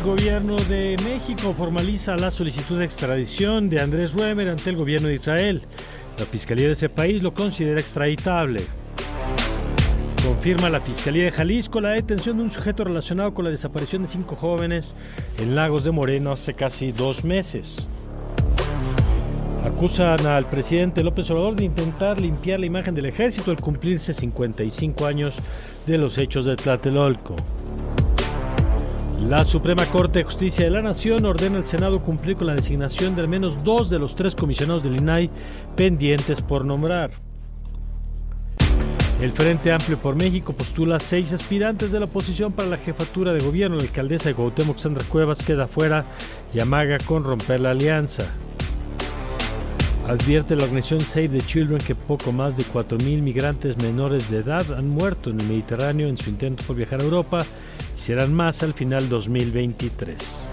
El gobierno de México formaliza la solicitud de extradición de Andrés Ruemer ante el gobierno de Israel. La fiscalía de ese país lo considera extraditable. Confirma la Fiscalía de Jalisco la detención de un sujeto relacionado con la desaparición de cinco jóvenes en Lagos de Moreno hace casi dos meses. Acusan al presidente López Obrador de intentar limpiar la imagen del ejército al cumplirse 55 años de los hechos de Tlatelolco. La Suprema Corte de Justicia de la Nación ordena al Senado cumplir con la designación de al menos dos de los tres comisionados del INAI pendientes por nombrar. El Frente Amplio por México postula seis aspirantes de la oposición para la jefatura de gobierno. La alcaldesa de Cuauhtémoc, Sandra Cuevas, queda fuera y amaga con romper la alianza. Advierte la organización Save the Children que poco más de 4.000 migrantes menores de edad han muerto en el Mediterráneo en su intento por viajar a Europa y serán más al final 2023.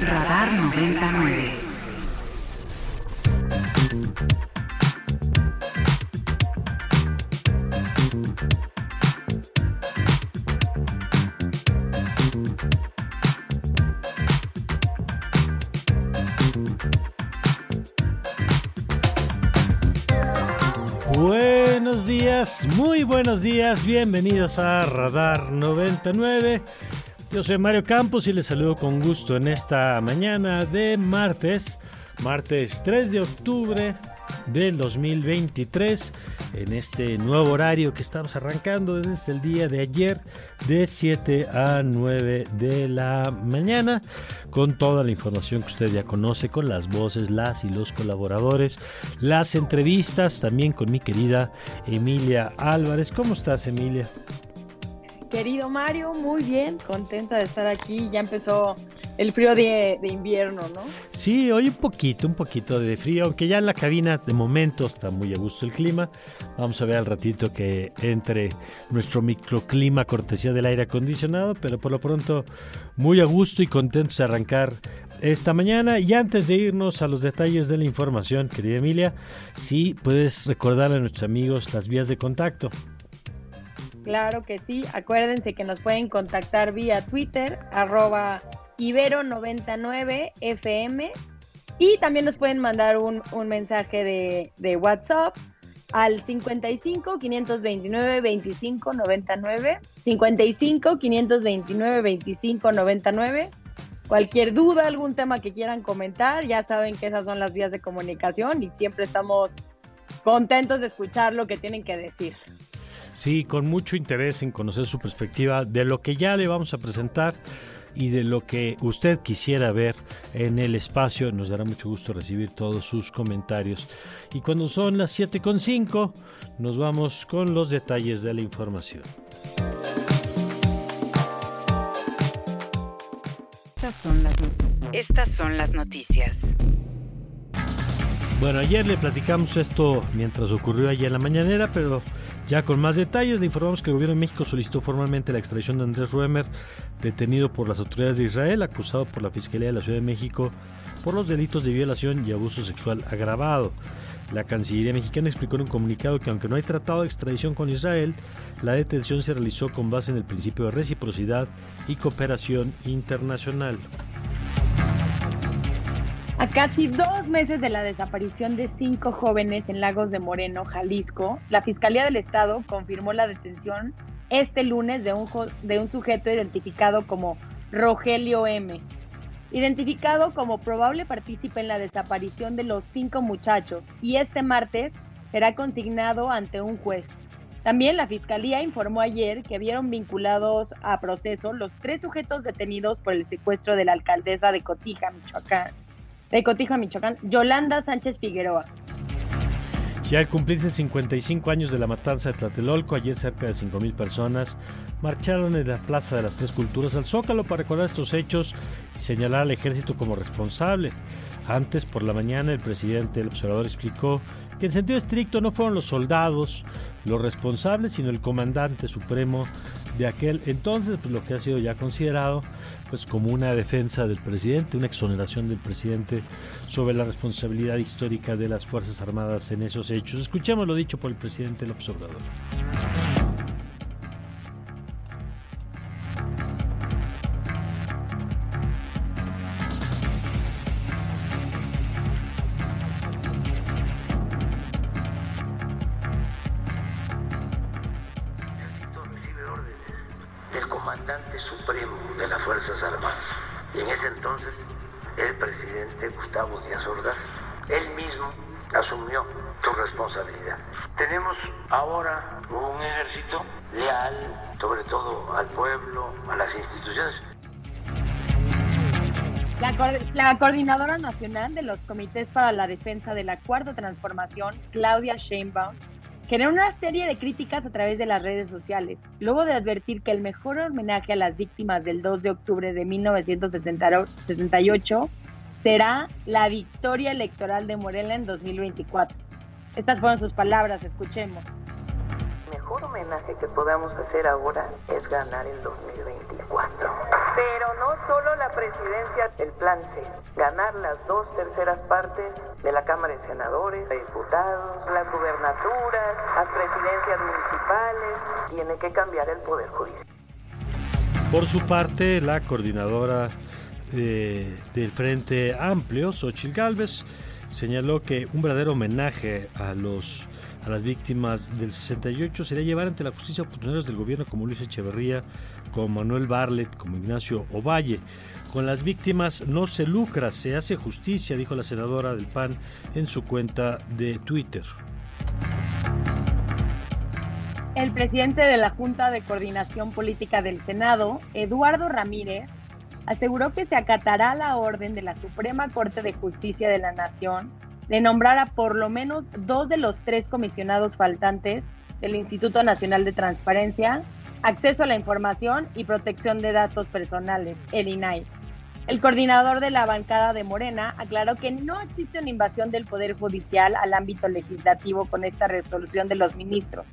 Radar 99. Buenos días, muy buenos días, bienvenidos a Radar 99. Yo soy Mario Campos y les saludo con gusto en esta mañana de martes, martes 3 de octubre del 2023, en este nuevo horario que estamos arrancando desde el día de ayer de 7 a 9 de la mañana, con toda la información que usted ya conoce, con las voces, las y los colaboradores, las entrevistas, también con mi querida Emilia Álvarez. ¿Cómo estás, Emilia? Querido Mario, muy bien, contenta de estar aquí. Ya empezó el frío de, de, invierno, ¿no? Sí, hoy un poquito, un poquito de frío, aunque ya en la cabina de momento está muy a gusto el clima. Vamos a ver al ratito que entre nuestro microclima cortesía del aire acondicionado, pero por lo pronto muy a gusto y contentos de arrancar esta mañana. Y antes de irnos a los detalles de la información, querida Emilia, sí puedes recordarle a nuestros amigos las vías de contacto. Claro que sí, acuérdense que nos pueden contactar vía Twitter, arroba Ibero99FM y también nos pueden mandar un, un mensaje de, de, WhatsApp al 55 529 25 99 55 529 25 99 cualquier duda, algún tema que quieran comentar, ya saben que esas son las vías de comunicación y siempre estamos contentos de escuchar lo que tienen que decir. Sí, con mucho interés en conocer su perspectiva de lo que ya le vamos a presentar y de lo que usted quisiera ver en el espacio. Nos dará mucho gusto recibir todos sus comentarios. Y cuando son las 7.5, nos vamos con los detalles de la información. Estas son las, noticias. Bueno, ayer le platicamos esto mientras ocurrió ayer en la mañanera, pero ya con más detalles le informamos que el gobierno de México solicitó formalmente la extradición de Andrés Ruemer, detenido por las autoridades de Israel, acusado por la Fiscalía de la Ciudad de México por los delitos de violación y abuso sexual agravado. La Cancillería mexicana explicó en un comunicado que aunque no hay tratado de extradición con Israel, la detención se realizó con base en el principio de reciprocidad y cooperación internacional. A casi dos meses de la desaparición de cinco jóvenes en Lagos de Moreno, Jalisco, la Fiscalía del Estado confirmó la detención este lunes de un, de un sujeto identificado como Rogelio M., identificado como probable partícipe en la desaparición de los cinco muchachos y este martes será consignado ante un juez. También la Fiscalía informó ayer que vieron vinculados a proceso los tres sujetos detenidos por el secuestro de la alcaldesa de Cotija, Michoacán, de Cotija, Michoacán, Yolanda Sánchez Figueroa. Ya al cumplirse 55 años de la matanza de Tlatelolco, ayer cerca de 5.000 personas marcharon en la Plaza de las Tres Culturas al Zócalo para recordar estos hechos y señalar al ejército como responsable. Antes, por la mañana, el presidente del observador explicó que en sentido estricto no fueron los soldados los responsables, sino el comandante supremo aquel entonces, pues lo que ha sido ya considerado pues como una defensa del presidente, una exoneración del presidente sobre la responsabilidad histórica de las Fuerzas Armadas en esos hechos. Escuchemos lo dicho por el presidente del observador. Fuerzas Armadas. Y en ese entonces el presidente Gustavo Díaz Ordaz, él mismo asumió su responsabilidad. Tenemos ahora un ejército leal, sobre todo al pueblo, a las instituciones. La, la, coordinadora nacional de los comités para la defensa de la cuarta transformación, Claudia Sheinbaum, generó una serie de críticas a través de las redes sociales, luego de advertir que el mejor homenaje a las víctimas del 2 de octubre de 1968 será la victoria electoral de Morena en 2024. Estas fueron sus palabras, escuchemos mejor homenaje que podamos hacer ahora es ganar el 2024. Pero no solo la presidencia, el plan C, ganar las dos terceras partes de la Cámara de Senadores, de Diputados, las gubernaturas, las presidencias municipales, tiene que cambiar el Poder Judicial. Por su parte, la coordinadora eh, del Frente Amplio, Xochitl Gálvez, señaló que un verdadero homenaje a los a las víctimas del 68 sería llevar ante la justicia a funcionarios del gobierno como Luis Echeverría, como Manuel Barlet, como Ignacio Ovalle. Con las víctimas no se lucra, se hace justicia, dijo la senadora del PAN en su cuenta de Twitter. El presidente de la Junta de Coordinación Política del Senado, Eduardo Ramírez, aseguró que se acatará la orden de la Suprema Corte de Justicia de la Nación de nombrar a por lo menos dos de los tres comisionados faltantes del Instituto Nacional de Transparencia, Acceso a la Información y Protección de Datos Personales, el INAI. El coordinador de la bancada de Morena aclaró que no existe una invasión del Poder Judicial al ámbito legislativo con esta resolución de los ministros,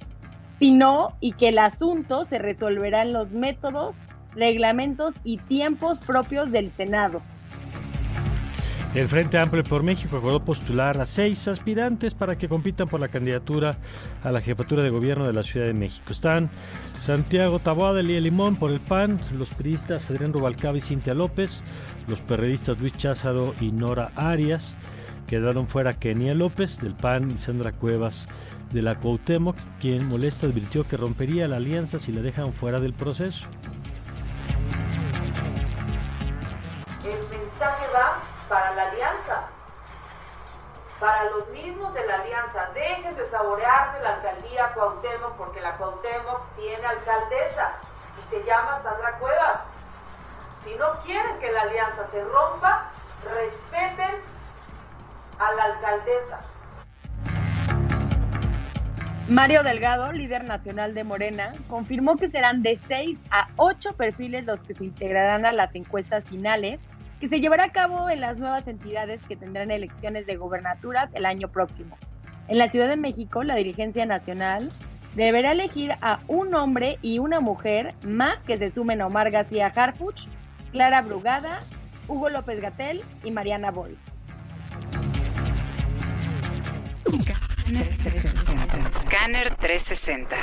sino y que el asunto se resolverá en los métodos, reglamentos y tiempos propios del Senado, el Frente Amplio por México acordó postular a seis aspirantes para que compitan por la candidatura a la jefatura de gobierno de la Ciudad de México. Están Santiago Taboada, Elía Limón por el PAN, los periodistas Adrián Rubalcaba y Cintia López, los periodistas Luis Cházaro y Nora Arias. Quedaron fuera Kenia López del PAN y Sandra Cuevas de la Cuauhtémoc, quien molesta advirtió que rompería la alianza si la dejan fuera del proceso. Para la alianza. Para los mismos de la alianza, dejen de saborearse la alcaldía Cuauhtémoc porque la Cuauhtémoc tiene alcaldesa y se llama Sandra Cuevas. Si no quieren que la alianza se rompa, respeten a la alcaldesa. Mario Delgado, líder nacional de Morena, confirmó que serán de 6 a 8 perfiles los que se integrarán a las encuestas finales que se llevará a cabo en las nuevas entidades que tendrán elecciones de gobernaturas el año próximo. En la Ciudad de México, la dirigencia nacional deberá elegir a un hombre y una mujer más que se sumen a Omar García Harfuch, Clara Brugada, Hugo López Gatel y Mariana Boy. Scanner 360.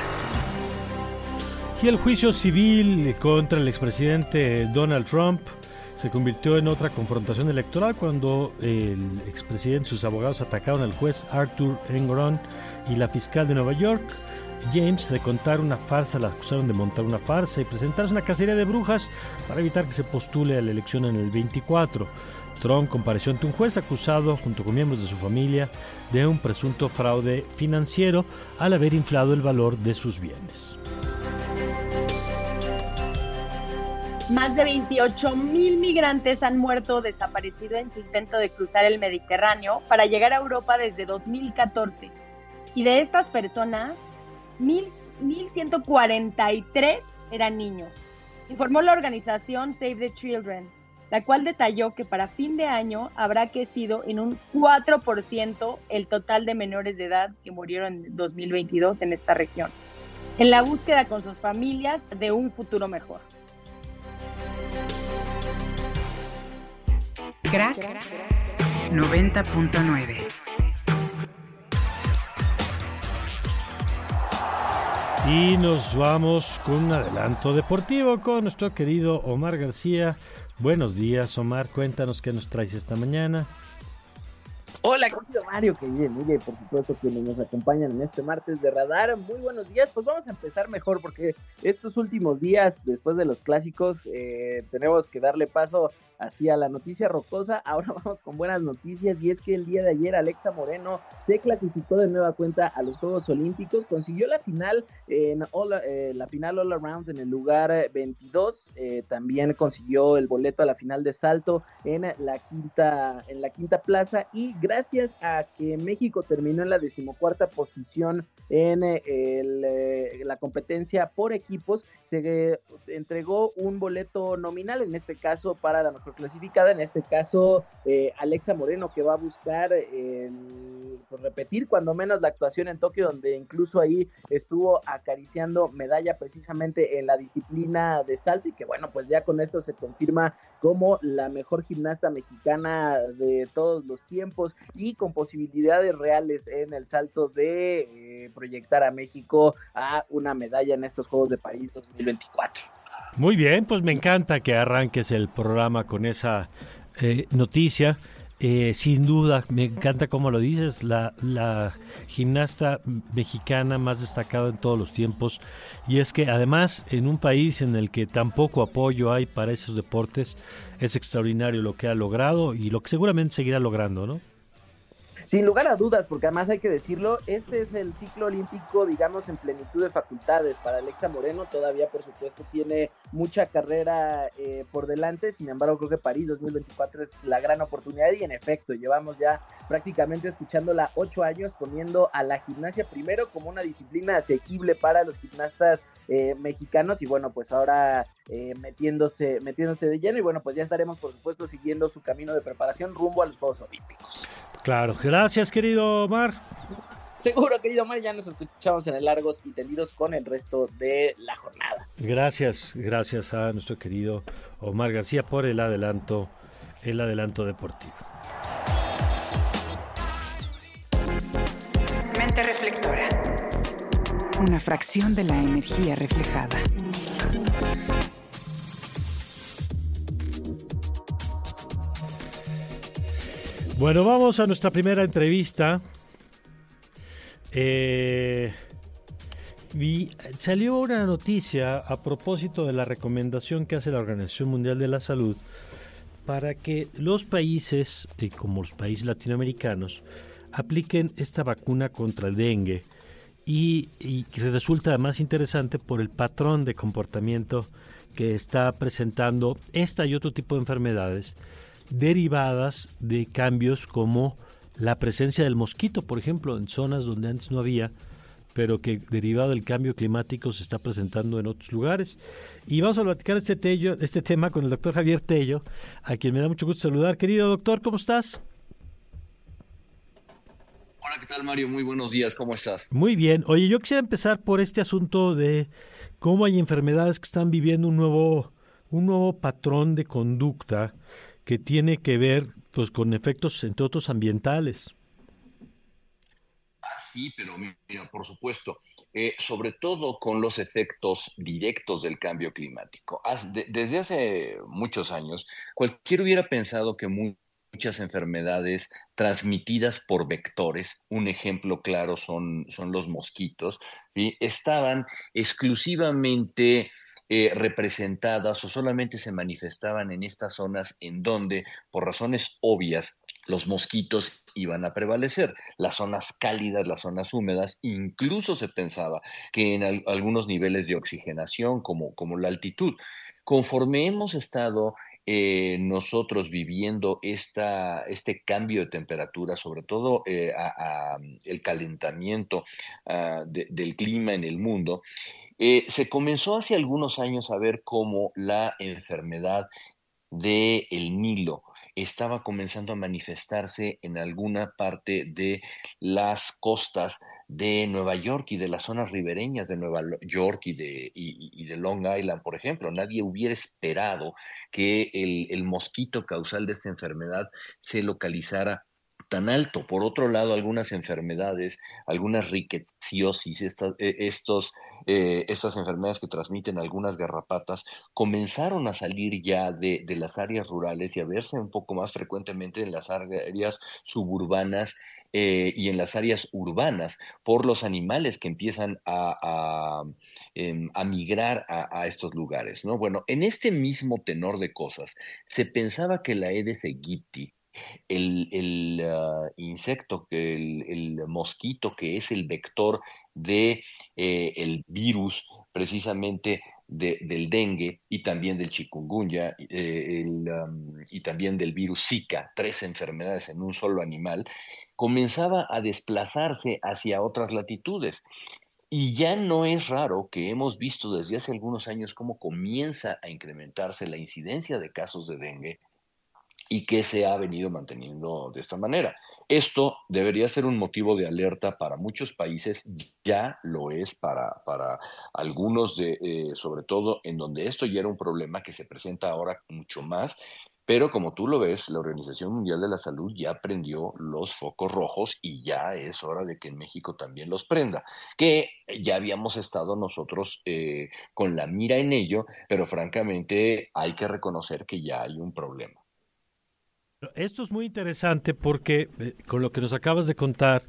Y el juicio civil contra el expresidente Donald Trump se convirtió en otra confrontación electoral cuando el expresidente y sus abogados atacaron al juez Arthur Engoron y la fiscal de Nueva York James de contar una farsa, la acusaron de montar una farsa y presentarse una cacería de brujas para evitar que se postule a la elección en el 24. Trump compareció ante un juez acusado, junto con miembros de su familia, de un presunto fraude financiero al haber inflado el valor de sus bienes. Más de 28 mil migrantes han muerto o desaparecido en su intento de cruzar el Mediterráneo para llegar a Europa desde 2014. Y de estas personas, 1.143 eran niños, informó la organización Save the Children, la cual detalló que para fin de año habrá crecido en un 4% el total de menores de edad que murieron en 2022 en esta región, en la búsqueda con sus familias de un futuro mejor. Crack 90.9 Y nos vamos con un adelanto deportivo con nuestro querido Omar García. Buenos días, Omar. Cuéntanos qué nos traes esta mañana. Hola, querido Mario, que bien, por supuesto quienes nos acompañan en este martes de radar. Muy buenos días, pues vamos a empezar mejor porque estos últimos días, después de los clásicos, eh, tenemos que darle paso hacia la noticia rocosa. Ahora vamos con buenas noticias y es que el día de ayer Alexa Moreno se clasificó de nueva cuenta a los Juegos Olímpicos, consiguió la final en eh, la final all around en el lugar 22, eh, también consiguió el boleto a la final de salto en la quinta en la quinta plaza y gracias a que México terminó en la decimocuarta posición en eh, la competencia por equipos, se entregó un boleto nominal, en este caso para la mejor clasificada, en este caso eh, Alexa Moreno, que va a buscar pues, repetir cuando menos la actuación en Tokio, donde incluso ahí estuvo acariciando medalla precisamente en la disciplina de salto y que bueno, pues ya con esto se confirma como la mejor gimnasta mexicana de todos los tiempos y con posibilidades reales en el salto de eh, proyectar a México a una medalla en estos Juegos de París 2024. Muy bien, pues me encanta que arranques el programa con esa eh, noticia. Eh, sin duda, me encanta como lo dices, la, la, gimnasta mexicana más destacada en todos los tiempos. Y es que además en un país en el que tan poco apoyo hay para esos deportes, es extraordinario lo que ha logrado y lo que seguramente seguirá logrando, ¿no? Sin lugar a dudas, porque además hay que decirlo, este es el ciclo olímpico, digamos, en plenitud de facultades. Para Alexa Moreno todavía, por supuesto, tiene mucha carrera eh, por delante. Sin embargo, creo que París 2024 es la gran oportunidad y en efecto, llevamos ya prácticamente escuchándola ocho años poniendo a la gimnasia primero como una disciplina asequible para los gimnastas eh, mexicanos y bueno, pues ahora eh, metiéndose, metiéndose de lleno y bueno, pues ya estaremos por supuesto siguiendo su camino de preparación rumbo a los Juegos Olímpicos. Claro, gracias querido Omar. Seguro, querido Omar, ya nos escuchamos en el Largos y Tendidos con el resto de la jornada. Gracias, gracias a nuestro querido Omar García por el adelanto, el adelanto deportivo. Mente reflectora. Una fracción de la energía reflejada. Bueno, vamos a nuestra primera entrevista. Eh, salió una noticia a propósito de la recomendación que hace la Organización Mundial de la Salud para que los países, eh, como los países latinoamericanos, apliquen esta vacuna contra el dengue y, y resulta más interesante por el patrón de comportamiento que está presentando esta y otro tipo de enfermedades derivadas de cambios como la presencia del mosquito, por ejemplo, en zonas donde antes no había, pero que derivado del cambio climático se está presentando en otros lugares. Y vamos a platicar este, tello, este tema con el doctor Javier Tello, a quien me da mucho gusto saludar. Querido doctor, ¿cómo estás? Hola, ¿qué tal Mario? Muy buenos días, ¿cómo estás? Muy bien. Oye, yo quisiera empezar por este asunto de cómo hay enfermedades que están viviendo un nuevo, un nuevo patrón de conducta que tiene que ver pues con efectos entre otros ambientales. Ah, sí, pero mira, por supuesto, eh, sobre todo con los efectos directos del cambio climático. desde hace muchos años, cualquiera hubiera pensado que muchas enfermedades transmitidas por vectores. Un ejemplo claro son, son los mosquitos. Estaban exclusivamente eh, representadas o solamente se manifestaban en estas zonas en donde, por razones obvias, los mosquitos iban a prevalecer. Las zonas cálidas, las zonas húmedas, incluso se pensaba que en algunos niveles de oxigenación, como, como la altitud, conforme hemos estado eh, nosotros viviendo esta, este cambio de temperatura, sobre todo eh, el calentamiento ah, del clima en el mundo, eh, se comenzó hace algunos años a ver cómo la enfermedad del el Nilo estaba comenzando a manifestarse en alguna parte de las costas de Nueva York y de las zonas ribereñas de Nueva York y de, y, de Long Island, por ejemplo. Nadie hubiera esperado que el, el mosquito causal de esta enfermedad se localizara tan alto. Por otro lado, algunas enfermedades, algunas riqueciosis, eh, estos, eh, estas enfermedades que transmiten algunas garrapatas, comenzaron a salir ya de, de, las áreas rurales y a verse un poco más frecuentemente en las áreas suburbanas eh, y en las áreas urbanas por los animales que empiezan a, a, em, a migrar a, estos lugares. ¿no? Bueno, en este mismo tenor de cosas, se pensaba que la Aedes aegypti el, ah, insecto, el, mosquito que es el vector de eh, virus precisamente del dengue y también del chikungunya eh, y también del virus Zika, tres enfermedades en un solo animal, comenzaba a desplazarse hacia otras latitudes. Y ya no es raro que hemos visto desde hace algunos años cómo comienza a incrementarse la incidencia de casos de dengue y que se ha venido manteniendo de esta manera. Esto debería ser un motivo de alerta para muchos países, ya lo es para, para algunos, de, eh, sobre todo en donde esto ya era un problema que se presenta ahora mucho más, pero como tú lo ves, la Organización Mundial de la Salud ya prendió los focos rojos y ya es hora de que en México también los prenda, que ya habíamos estado nosotros eh, con la mira en ello, pero francamente hay que reconocer que ya hay un problema. Esto es muy interesante porque eh, con lo que nos acabas de contar,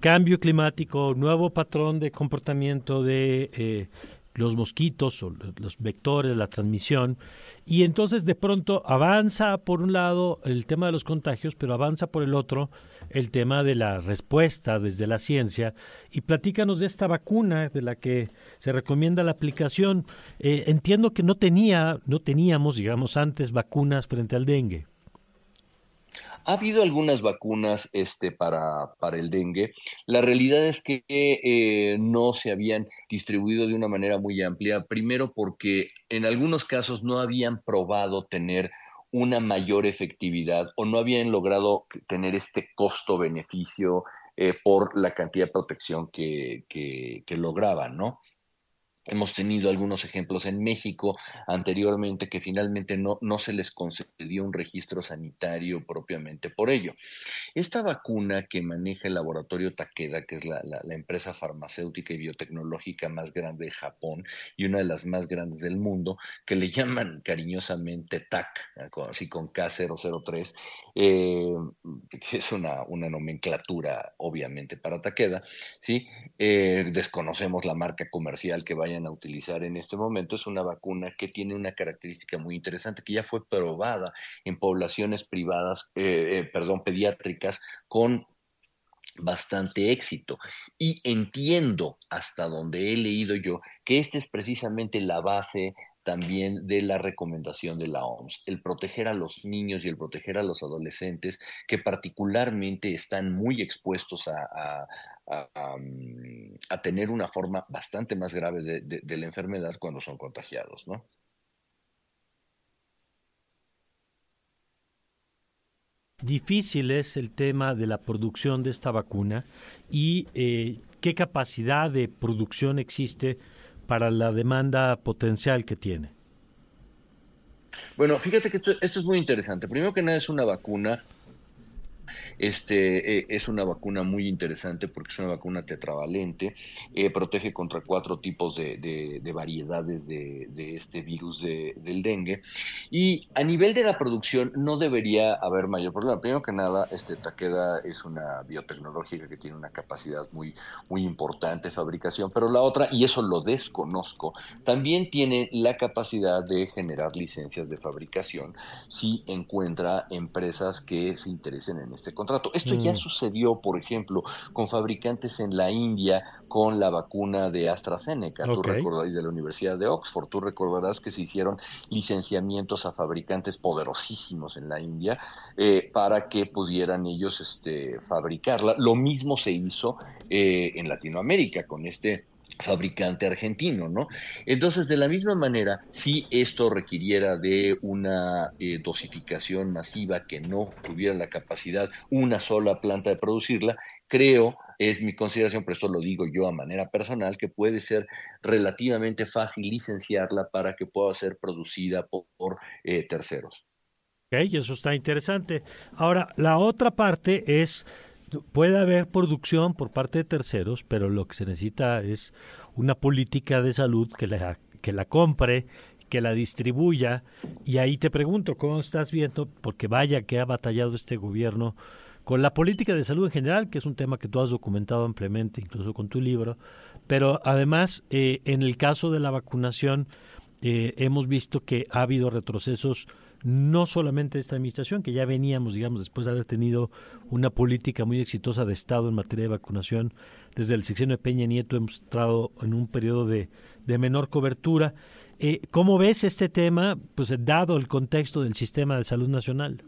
cambio climático, nuevo patrón de comportamiento de eh, los mosquitos o los vectores, la transmisión, y entonces de pronto avanza por un lado el tema de los contagios, pero avanza por el otro el tema de la respuesta desde la ciencia. Y platícanos de esta vacuna de la que se recomienda la aplicación. Eh, entiendo que no tenía, no teníamos, digamos, antes vacunas frente al dengue. Ha habido algunas vacunas este, para, el dengue. La realidad es que eh, no se habían distribuido de una manera muy amplia. Primero porque en algunos casos no habían probado tener una mayor efectividad o no habían logrado tener este costo-beneficio eh, por la cantidad de protección que, que lograban, ¿no? Hemos tenido algunos ejemplos en México anteriormente que finalmente no, no, se les concedió un registro sanitario propiamente por ello. Esta vacuna que maneja el laboratorio Takeda, que es la, la, empresa farmacéutica y biotecnológica más grande de Japón y una de las más grandes del mundo, que le llaman cariñosamente TAC, así con K003, eh, que es una, una, nomenclatura obviamente para Takeda, ¿sí? Eh, desconocemos la marca comercial que vayan a utilizar en este momento, es una vacuna que tiene una característica muy interesante, que ya fue probada en poblaciones privadas, eh, perdón, pediátricas con bastante éxito. Y entiendo hasta donde he leído yo que esta es precisamente la base también de la recomendación de la OMS, el proteger a los niños y el proteger a los adolescentes que particularmente están muy expuestos a, mm, tener una forma bastante más grave de, la enfermedad cuando son contagiados, ¿no? Difícil es el tema de la producción de esta vacuna y eh, qué capacidad de producción existe para la demanda potencial que tiene? Bueno, fíjate que esto, es muy interesante. Primero que nada es una vacuna Este eh, es una vacuna muy interesante porque es una vacuna tetravalente, eh, protege contra cuatro tipos de, variedades de, este virus del dengue. Y a nivel de la producción no debería haber mayor problema. Primero que nada, este Takeda es una biotecnológica que tiene una capacidad muy, muy importante de fabricación, pero la otra, y eso lo desconozco, también tiene la capacidad de generar licencias de fabricación si encuentra empresas que se interesen en este contrato. Esto ya mm. sucedió, por ejemplo, con fabricantes en la India con la vacuna de AstraZeneca, tú recordarás, de la Universidad de Oxford, tú recordarás que se hicieron licenciamientos a fabricantes poderosísimos en la India eh, para que pudieran ellos este, fabricarla. Lo mismo se hizo eh, en Latinoamérica con este fabricante argentino, ¿no? Entonces, de la misma manera, si esto requiriera de una eh, dosificación masiva que no tuviera la capacidad una sola planta de producirla, creo, es mi consideración, pero esto lo digo yo a manera personal, que puede ser relativamente fácil licenciarla para que pueda ser producida por, eh, terceros. Ok, eso está interesante. Ahora, la otra parte es puede haber producción por parte de terceros, pero lo que se necesita es una política de salud que la, que la compre, que la distribuya. Y ahí te pregunto, ¿cómo estás viendo? Porque vaya que ha batallado este gobierno con la política de salud en general, que es un tema que tú has documentado ampliamente, incluso con tu libro, pero además, eh, en el caso de la vacunación, eh, hemos visto que ha habido retrocesos no solamente esta administración, que ya veníamos, digamos, después de haber tenido una política muy exitosa de Estado en materia de vacunación, desde el sexenio de Peña Nieto hemos entrado en un periodo de, menor cobertura. Eh, ¿Cómo ves este tema, pues dado el contexto del sistema de salud nacional?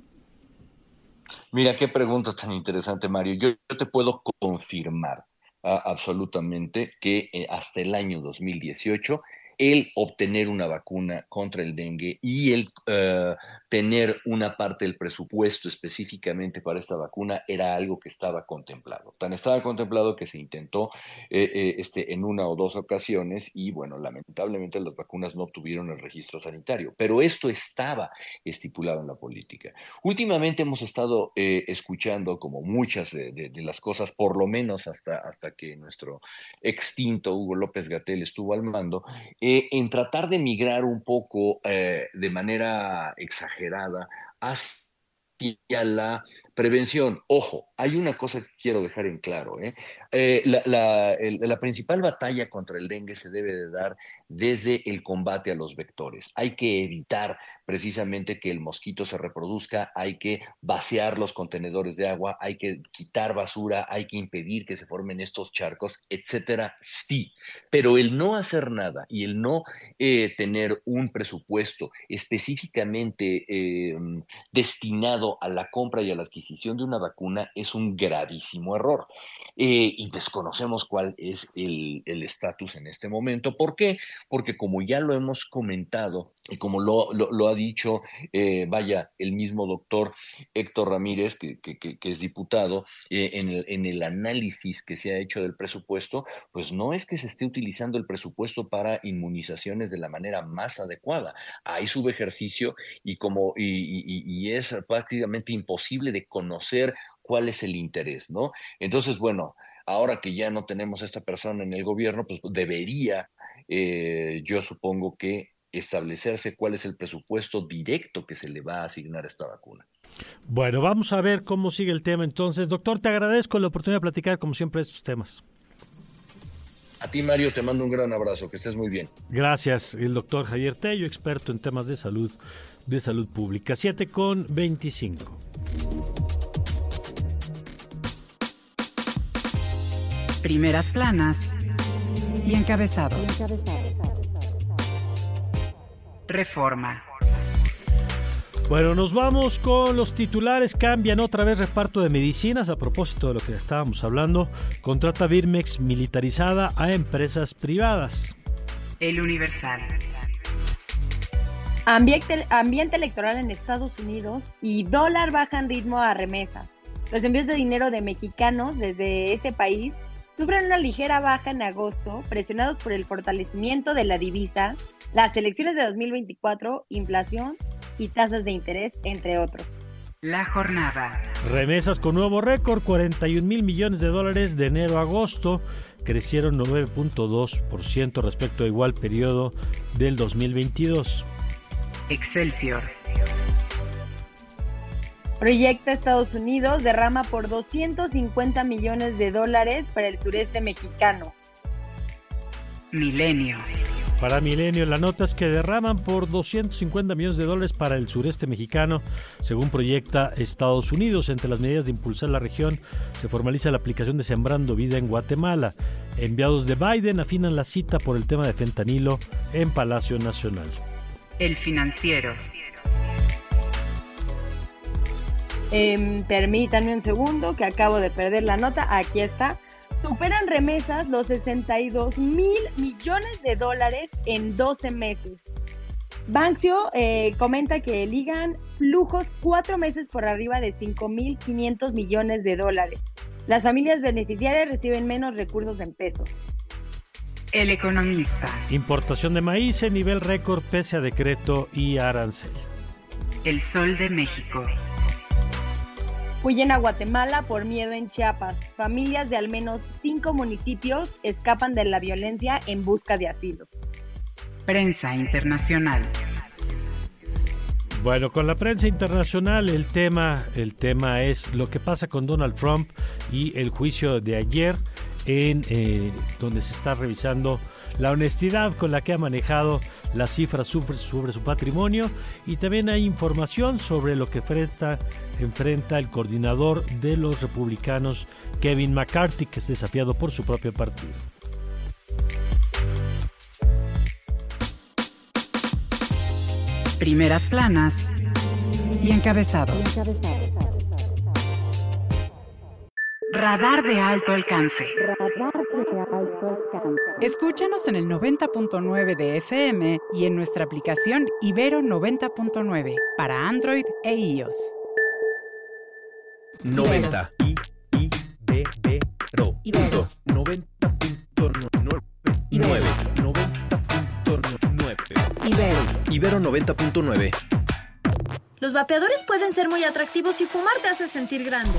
Mira, qué pregunta tan interesante, Mario. Yo, te puedo confirmar ah, absolutamente que eh, hasta el año 2018 el obtener una vacuna contra el dengue y el eh, tener una parte del presupuesto específicamente para esta vacuna era algo que estaba contemplado. Tan estaba contemplado que se intentó eh, eh, este, en una o dos ocasiones y bueno, lamentablemente las vacunas no tuvieron el registro sanitario, pero esto estaba estipulado en la política. Últimamente hemos estado escuchando como muchas de, las cosas, por lo menos hasta, hasta que nuestro extinto Hugo López Gatel estuvo al mando, eh, en tratar de migrar un poco eh, de manera exagerada hacia la prevención. Ojo, hay una cosa que quiero dejar en claro. ¿eh? la, principal batalla contra el dengue se debe de dar desde el combate a los vectores. Hay que evitar precisamente que el mosquito se reproduzca, hay que vaciar los contenedores de agua, hay que quitar basura, hay que impedir que se formen estos charcos, etcétera. Sí, pero el no hacer nada y el no eh, tener un presupuesto específicamente eh, destinado a la compra y a la adquisición de una vacuna es un gravísimo error. Eh, y desconocemos cuál es el estatus en este momento. ¿Por qué? Porque como ya lo hemos comentado y como lo, ha dicho, eh, vaya, el mismo doctor Héctor Ramírez, que, es diputado, eh, en, el, análisis que se ha hecho del presupuesto, pues no es que se esté utilizando el presupuesto para inmunizaciones de la manera más adecuada. Hay subejercicio y como y, y es prácticamente imposible de conocer cuál es el interés, ¿no? Entonces, bueno, ahora que ya no tenemos esta persona en el gobierno, pues debería, eh, yo supongo que establecerse cuál es el presupuesto directo que se le va a asignar a esta vacuna. Bueno, vamos a ver cómo sigue el tema entonces. Doctor, te agradezco la oportunidad de platicar como siempre estos temas. A ti, Mario, te mando un gran abrazo, que estés muy bien. Gracias, el doctor Javier Tello, experto en temas de salud, de salud pública. 7 con 25. primeras planas y encabezados. Reforma. Bueno, nos vamos con los titulares. Cambian otra vez reparto de medicinas. A propósito de lo que estábamos hablando, contrata Birmex militarizada a empresas privadas. El Universal. Ambiente, ambiente electoral en Estados Unidos y dólar bajan ritmo a remesas. Los envíos de dinero de mexicanos desde ese país sufren una ligera baja en agosto, presionados por el fortalecimiento de la divisa, las elecciones de 2024, inflación y tasas de interés, entre otros. La jornada. Remesas con nuevo récord, 41 mil millones de dólares de enero a agosto, crecieron 9.2% respecto a igual periodo del 2022. Excelsior. Proyecta Estados Unidos derrama por 250 millones de dólares para el sureste mexicano. Milenio. Para Milenio, la nota es que derraman por 250 millones de dólares para el sureste mexicano, según proyecta Estados Unidos. Entre las medidas de impulsar la región se formaliza la aplicación de Sembrando Vida en Guatemala. Enviados de Biden afinan la cita por el tema de fentanilo en Palacio Nacional. El financiero. Eh, permítanme un segundo que acabo de perder la nota. Aquí está. Superan remesas los 62 mil millones de dólares en 12 meses. Banksio eh, comenta que ligan flujos cuatro meses por arriba de 5.500 millones de dólares. Las familias beneficiarias reciben menos recursos en pesos. El economista. Importación de maíz en nivel récord pese a decreto y arancel. El sol de México. Huyen a Guatemala por miedo en Chiapas. Familias de al menos cinco municipios escapan de la violencia en busca de asilo. Prensa internacional. Bueno, con la prensa internacional el tema, el tema es lo que pasa con Donald Trump y el juicio de ayer en eh, donde se está revisando la honestidad con la que ha manejado las cifras sobre, sobre, su patrimonio y también hay información sobre lo que enfrenta, enfrenta el coordinador de los republicanos Kevin McCarthy que es desafiado por su propio partido. Primeras planas y encabezados. Radar de alto alcance. Escúchanos en el 90.9 de FM y en nuestra aplicación Ibero 90.9 para Android e iOS. 90 I I B B RO. Ibero. 90.9 Ibero 90.9 Ibero. Ibero 90.9 Los vapeadores pueden ser muy atractivos y fumar te hace sentir grande.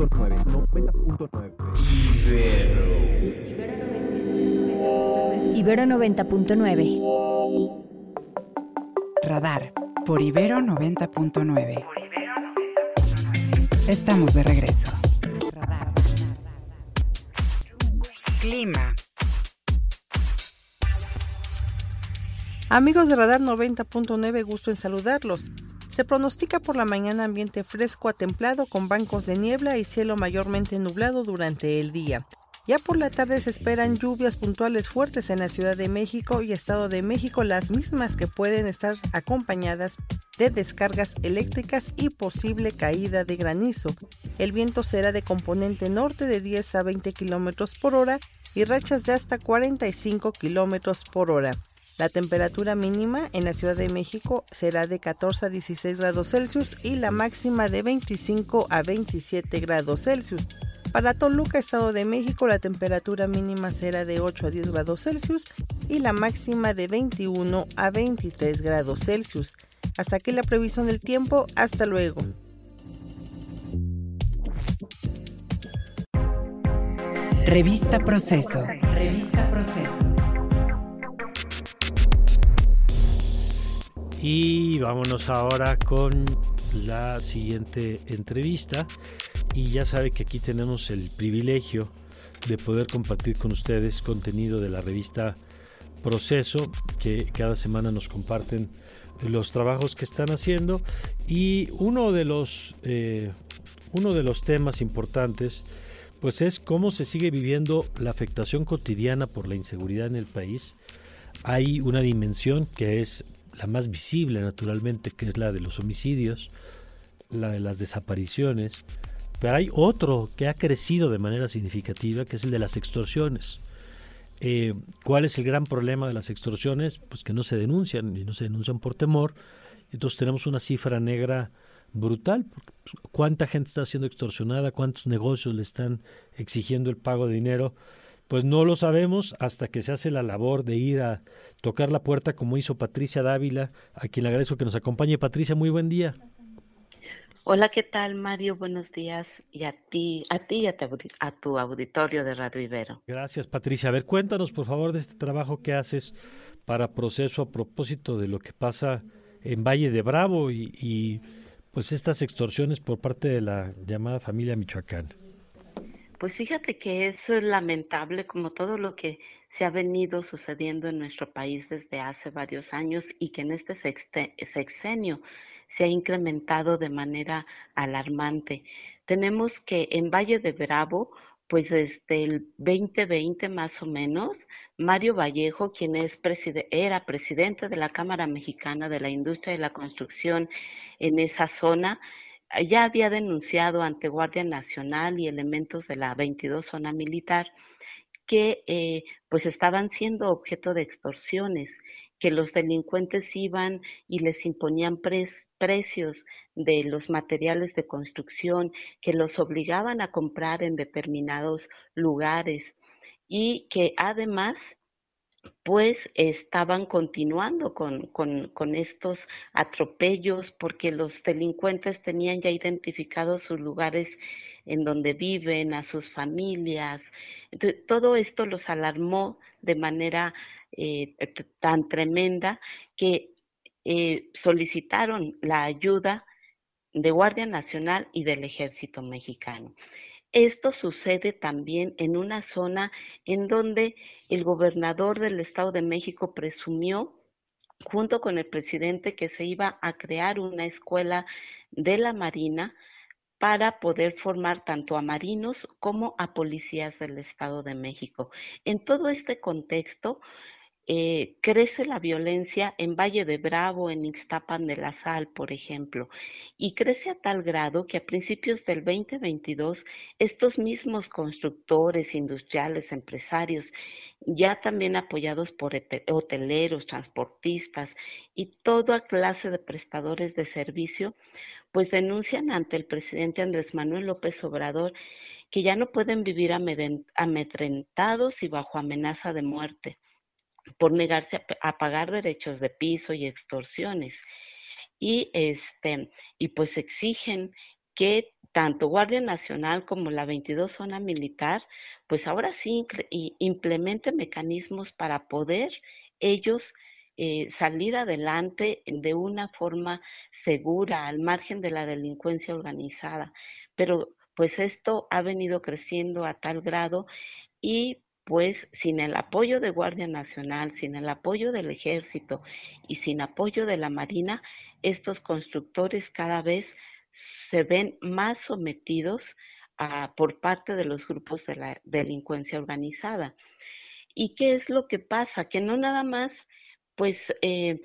90.9 90.9 Ibero Ibero 90.9 Radar por Ibero 90.9. Estamos de regreso. Radar. Clima. Amigos de Radar 90.9, gusto en saludarlos. Se pronostica por la mañana ambiente fresco a templado con bancos de niebla y cielo mayormente nublado durante el día. Ya por la tarde se esperan lluvias puntuales fuertes en la Ciudad de México y Estado de México, las mismas que pueden estar acompañadas de descargas eléctricas y posible caída de granizo. El viento será de componente norte de 10 a 20 kilómetros por hora y rachas de hasta 45 kilómetros por hora. La temperatura mínima en la Ciudad de México será de 14 a 16 grados Celsius y la máxima de 25 a 27 grados Celsius. Para Toluca, Estado de México, la temperatura mínima será de 8 a 10 grados Celsius y la máxima de 21 a 23 grados Celsius. Hasta aquí la previsión del tiempo. Hasta luego. Revista Proceso. Revista Proceso. Y vámonos ahora con la siguiente entrevista. y ya sabe que aquí tenemos el privilegio de poder compartir con ustedes contenido de la revista Proceso, que cada semana nos comparten los trabajos que están haciendo y uno de los eh, uno de los temas importantes pues es cómo se sigue viviendo la afectación cotidiana por la inseguridad en el país. Hay una dimensión que es la más visible naturalmente, que es la de los homicidios, la de las desapariciones, pero hay otro que ha crecido de manera significativa, que es el de las extorsiones. Eh, ¿Cuál es el gran problema de las extorsiones? Pues que no se denuncian y no se denuncian por temor. Entonces tenemos una cifra negra brutal. ¿Cuánta gente está siendo extorsionada? ¿Cuántos negocios le están exigiendo el pago de dinero? Pues no lo sabemos hasta que se hace la labor de ir a tocar la puerta como hizo Patricia Dávila, a quien le agradezco que nos acompañe. Patricia, muy buen día. Hola, ¿qué tal, Mario? Buenos días. Y a ti, a ti y a tu, a tu auditorio de Radio Ibero. Gracias, Patricia. A ver, cuéntanos, por favor, de este trabajo que haces para Proceso a propósito de lo que pasa en Valle de Bravo y, y pues estas extorsiones por parte de la llamada familia Michoacán? Pues fíjate que es lamentable como todo lo que se ha venido sucediendo en nuestro país desde hace varios años y que en este sexenio se ha incrementado de manera alarmante. Tenemos que en Valle de Bravo pues desde el 2020 más o menos, Mario Vallejo, quien es era presidente de la Cámara Mexicana de la Industria de la Construcción en esa zona, ya había denunciado ante Guardia Nacional y elementos de la 22 zona militar que eh, pues estaban siendo objeto de extorsiones que los delincuentes iban y les imponían precios de los materiales de construcción, que los obligaban a comprar en determinados lugares y que además pues estaban continuando con, con, estos atropellos porque los delincuentes tenían ya identificados sus lugares en donde viven, a sus familias. todo esto los alarmó de manera eh, tan tremenda que eh, solicitaron la ayuda de Guardia Nacional y del Ejército Mexicano. Esto sucede también en una zona en donde el gobernador del Estado de México presumió junto con el presidente que se iba a crear una escuela de la Marina para poder formar tanto a marinos como a policías del Estado de México. En todo este contexto, eh, crece la violencia en Valle de Bravo, en Ixtapan de la Sal, por ejemplo, y crece a tal grado que a principios del 2022 estos mismos constructores, industriales, empresarios, ya también apoyados por hoteleros, transportistas y toda clase de prestadores de servicio, pues denuncian ante el presidente Andrés Manuel López Obrador que ya no pueden vivir amedrentados y bajo amenaza de muerte por negarse a, pagar derechos de piso y extorsiones. Y, este, y pues exigen que tanto Guardia Nacional como la 22 Zona Militar, pues ahora sí implementen mecanismos para poder ellos eh, salir adelante de una forma segura, al margen de la delincuencia organizada. Pero pues esto ha venido creciendo a tal grado y pues sin el apoyo de Guardia Nacional, sin el apoyo del Ejército y sin apoyo de la Marina, estos constructores cada vez se ven más sometidos por parte de los grupos de la delincuencia organizada. ¿Y qué es lo que pasa? Que no nada más, pues, eh,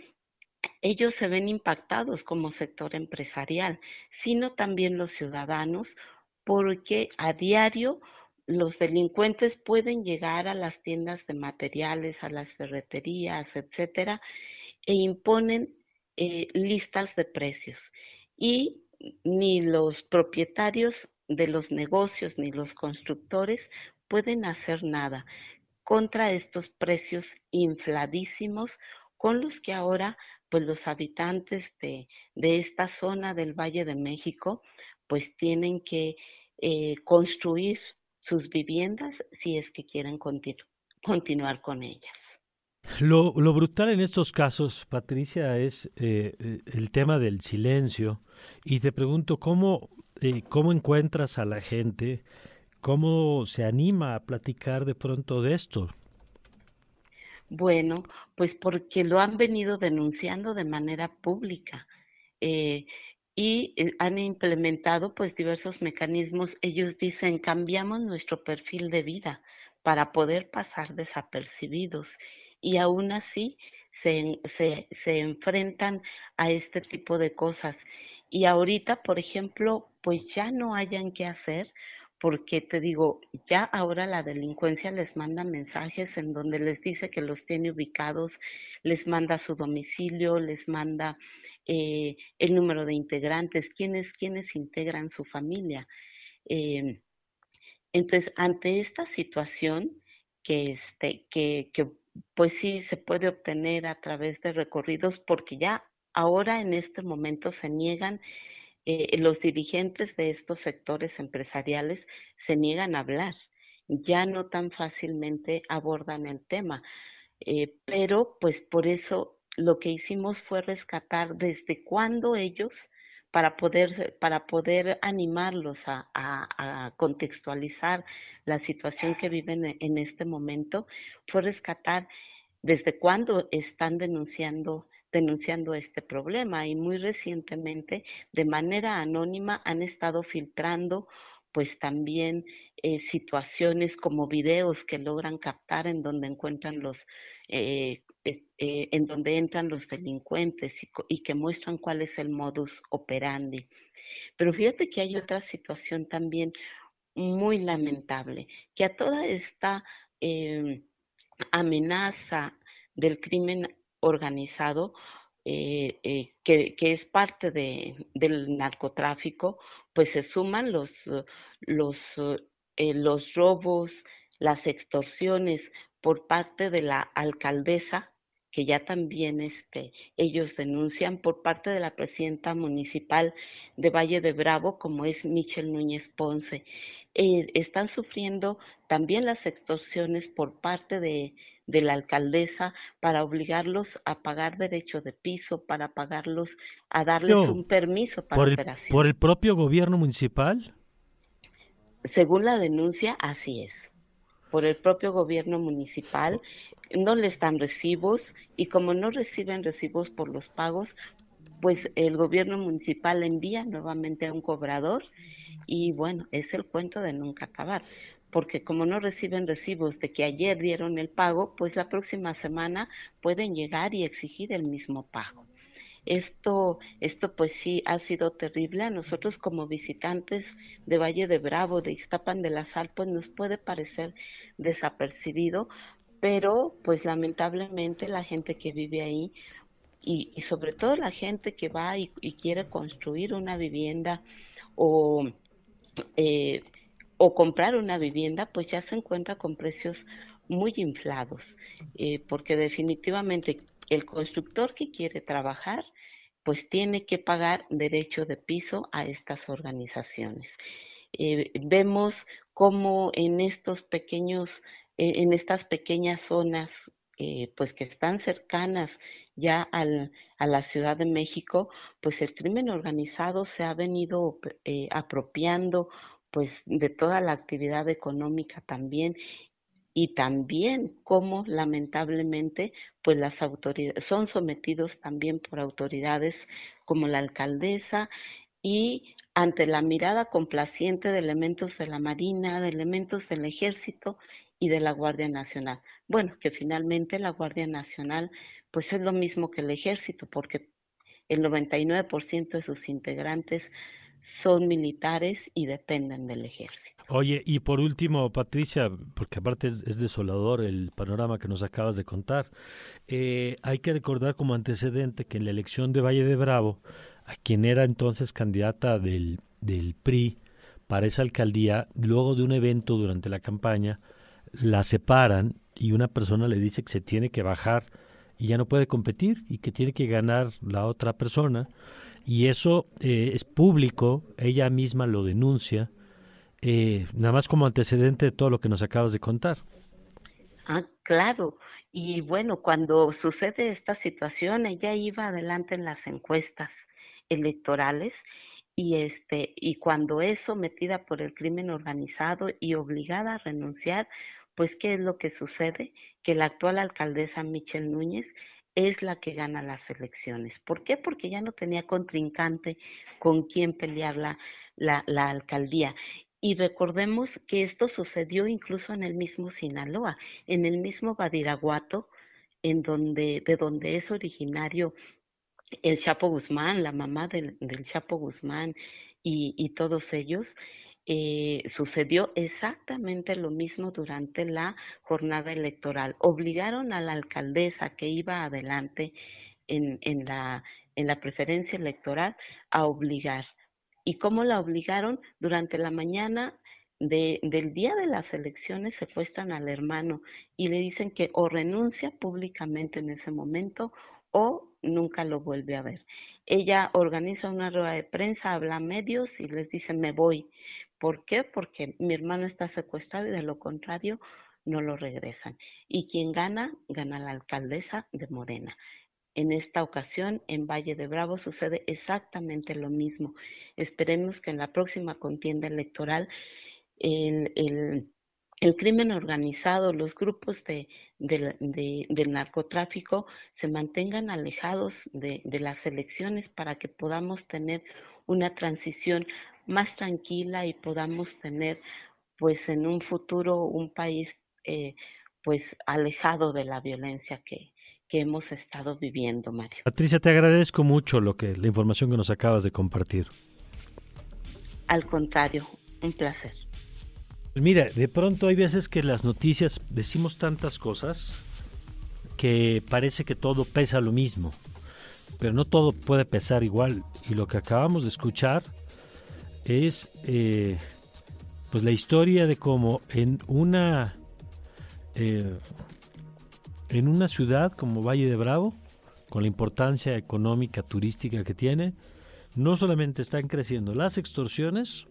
ellos se ven impactados como sector empresarial, sino también los ciudadanos, porque a diario los delincuentes pueden llegar a las tiendas de materiales, a las ferreterías, etcétera, e imponen eh, listas de precios. Y ni los propietarios de los negocios ni los constructores pueden hacer nada contra estos precios infladísimos con los que ahora pues los habitantes de, esta zona del Valle de México pues tienen que eh, construir sus viviendas si es que quieren continuar con ellas. Lo, brutal en estos casos, Patricia, es eh, el tema del silencio. Y te pregunto, ¿cómo, eh, ¿cómo encuentras a la gente? ¿Cómo se anima a platicar de pronto de esto? Bueno, pues porque lo han venido denunciando de manera pública eh, y eh, han implementado pues diversos mecanismos. Ellos dicen, cambiamos nuestro perfil de vida para poder pasar desapercibidos y aún así se, se, se enfrentan a este tipo de cosas. Y ahorita, por ejemplo, pues ya no hayan que hacer porque te digo, ya ahora la delincuencia les manda mensajes en donde les dice que los tiene ubicados, les manda su domicilio, les manda eh, el número de integrantes, quiénes, quiénes integran su familia. Eh, entonces, ante esta situación que, este, que, que pues sí se puede obtener a través de recorridos, porque ya ahora en este momento se niegan eh, los dirigentes de estos sectores empresariales se niegan a hablar, ya no tan fácilmente abordan el tema. Eh, pero pues por eso lo que hicimos fue rescatar desde cuándo ellos, para poder, para poder animarlos a, contextualizar la situación que viven e, en este momento, fue rescatar desde cuándo están denunciando denunciando este problema y muy recientemente de manera anónima han estado filtrando pues también eh, situaciones como videos que logran captar en donde encuentran los eh, eh, en donde entran los delincuentes y, y, que muestran cuál es el modus operandi. Pero fíjate que hay otra situación también muy lamentable, que a toda esta amenaza del crimen organizado eh, eh, que, es parte del narcotráfico, pues se suman los, los, eh, los robos, las extorsiones por parte de la alcaldesa, que ya también este, ellos denuncian por parte de la presidenta municipal de Valle de Bravo, como es Michelle Núñez Ponce. Están sufriendo también las extorsiones por parte de, de la alcaldesa para obligarlos a pagar derecho de piso, para pagarlos a darles un permiso para por operación. ¿Por el propio gobierno municipal? Según la denuncia, así es. Por el propio gobierno municipal no les dan recibos y como no reciben recibos por los pagos, pues el gobierno municipal envía nuevamente a un cobrador y bueno, es el cuento de nunca acabar porque como no reciben recibos de que ayer dieron el pago, pues la próxima semana pueden llegar y exigir el mismo pago. Esto, esto pues sí ha sido terrible. A nosotros como visitantes de Valle de Bravo, de Iztapan de la Sal, pues nos puede parecer desapercibido, pero pues lamentablemente la gente que vive ahí y, sobre todo la gente que va y, quiere construir una vivienda o eh, o comprar una vivienda, pues ya se encuentra con precios muy inflados, eh, porque definitivamente el constructor que quiere trabajar, pues tiene que pagar derecho de piso a estas organizaciones. Eh, vemos cómo en estos pequeños, en estas pequeñas zonas, pues que están cercanas ya al, a la Ciudad de México, pues el crimen organizado se ha venido apropiando pues de toda la actividad económica también y también como lamentablemente pues las autoridades son sometidos también por autoridades como la alcaldesa y ante la mirada complaciente de elementos de la Marina, de elementos del Ejército y de la Guardia Nacional. Bueno, que finalmente la Guardia Nacional pues es lo mismo que el Ejército porque el 99% de sus integrantes son militares y dependen del ejército. Oye, y por último, Patricia, porque aparte es, desolador el panorama que nos acabas de contar, eh, hay que recordar como antecedente que en la elección de Valle de Bravo, a quien era entonces candidata del, del PRI para esa alcaldía, luego de un evento durante la campaña, la separan y una persona le dice que se tiene que bajar y ya no puede competir y que tiene que ganar la otra persona y eso eh, es público, ella misma lo denuncia, eh, nada más como antecedente de todo lo que nos acabas de contar. Ah, claro. Y bueno, cuando sucede esta situación, ella iba adelante en las encuestas electorales y este y cuando es sometida por el crimen organizado y obligada a renunciar, pues qué es lo que sucede? Que la actual alcaldesa Michelle Núñez es la que gana las elecciones. ¿Por qué? Porque ya no tenía contrincante con quien pelear la, la, la alcaldía. Y recordemos que esto sucedió incluso en el mismo Sinaloa, en el mismo Badiraguato, en donde, de donde es originario el Chapo Guzmán, la mamá del, Chapo Guzmán y, todos ellos, eh, sucedió exactamente lo mismo durante la jornada electoral. Obligaron a la alcaldesa que iba adelante en, en, la, en la preferencia electoral a obligar. ¿Y cómo la obligaron? Durante la mañana de, del día de las elecciones secuestran al hermano y le dicen que o renuncia públicamente en ese momento o nunca lo vuelve a ver. Ella organiza una rueda de prensa, habla a medios y les dice me voy. ¿Por qué? Porque mi hermano está secuestrado y de lo contrario no lo regresan. Y quien gana, gana la alcaldesa de Morena. En esta ocasión, en Valle de Bravo, sucede exactamente lo mismo. Esperemos que en la próxima contienda electoral el, el crimen organizado, los grupos de, del narcotráfico se mantengan alejados de, las elecciones para que podamos tener una transición más tranquila y podamos tener pues en un futuro un país eh, pues alejado de la violencia que, que hemos estado viviendo, Mario. Patricia, te agradezco mucho lo que la información que nos acabas de compartir. Al contrario, un placer. Pues mira, de pronto hay veces que las noticias decimos tantas cosas que parece que todo pesa lo mismo, pero no todo puede pesar igual. Y lo que acabamos de escuchar es eh, pues la historia de cómo en una eh, en una ciudad como Valle de Bravo, con la importancia económica turística que tiene, no solamente están creciendo las extorsiones,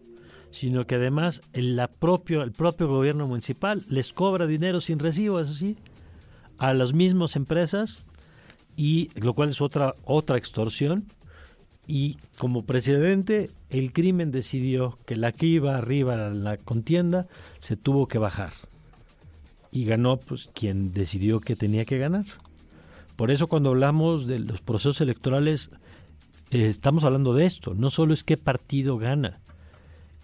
sino que además el, la propio, el propio gobierno municipal les cobra dinero sin recibo, eso a las mismas empresas, y lo cual es otra, otra extorsión. Y como presidente, el crimen decidió que la que iba arriba en la contienda se tuvo que bajar. Y ganó pues quien decidió que tenía que ganar. Por eso cuando hablamos de los procesos electorales, eh, estamos hablando de esto. No solo es qué partido gana,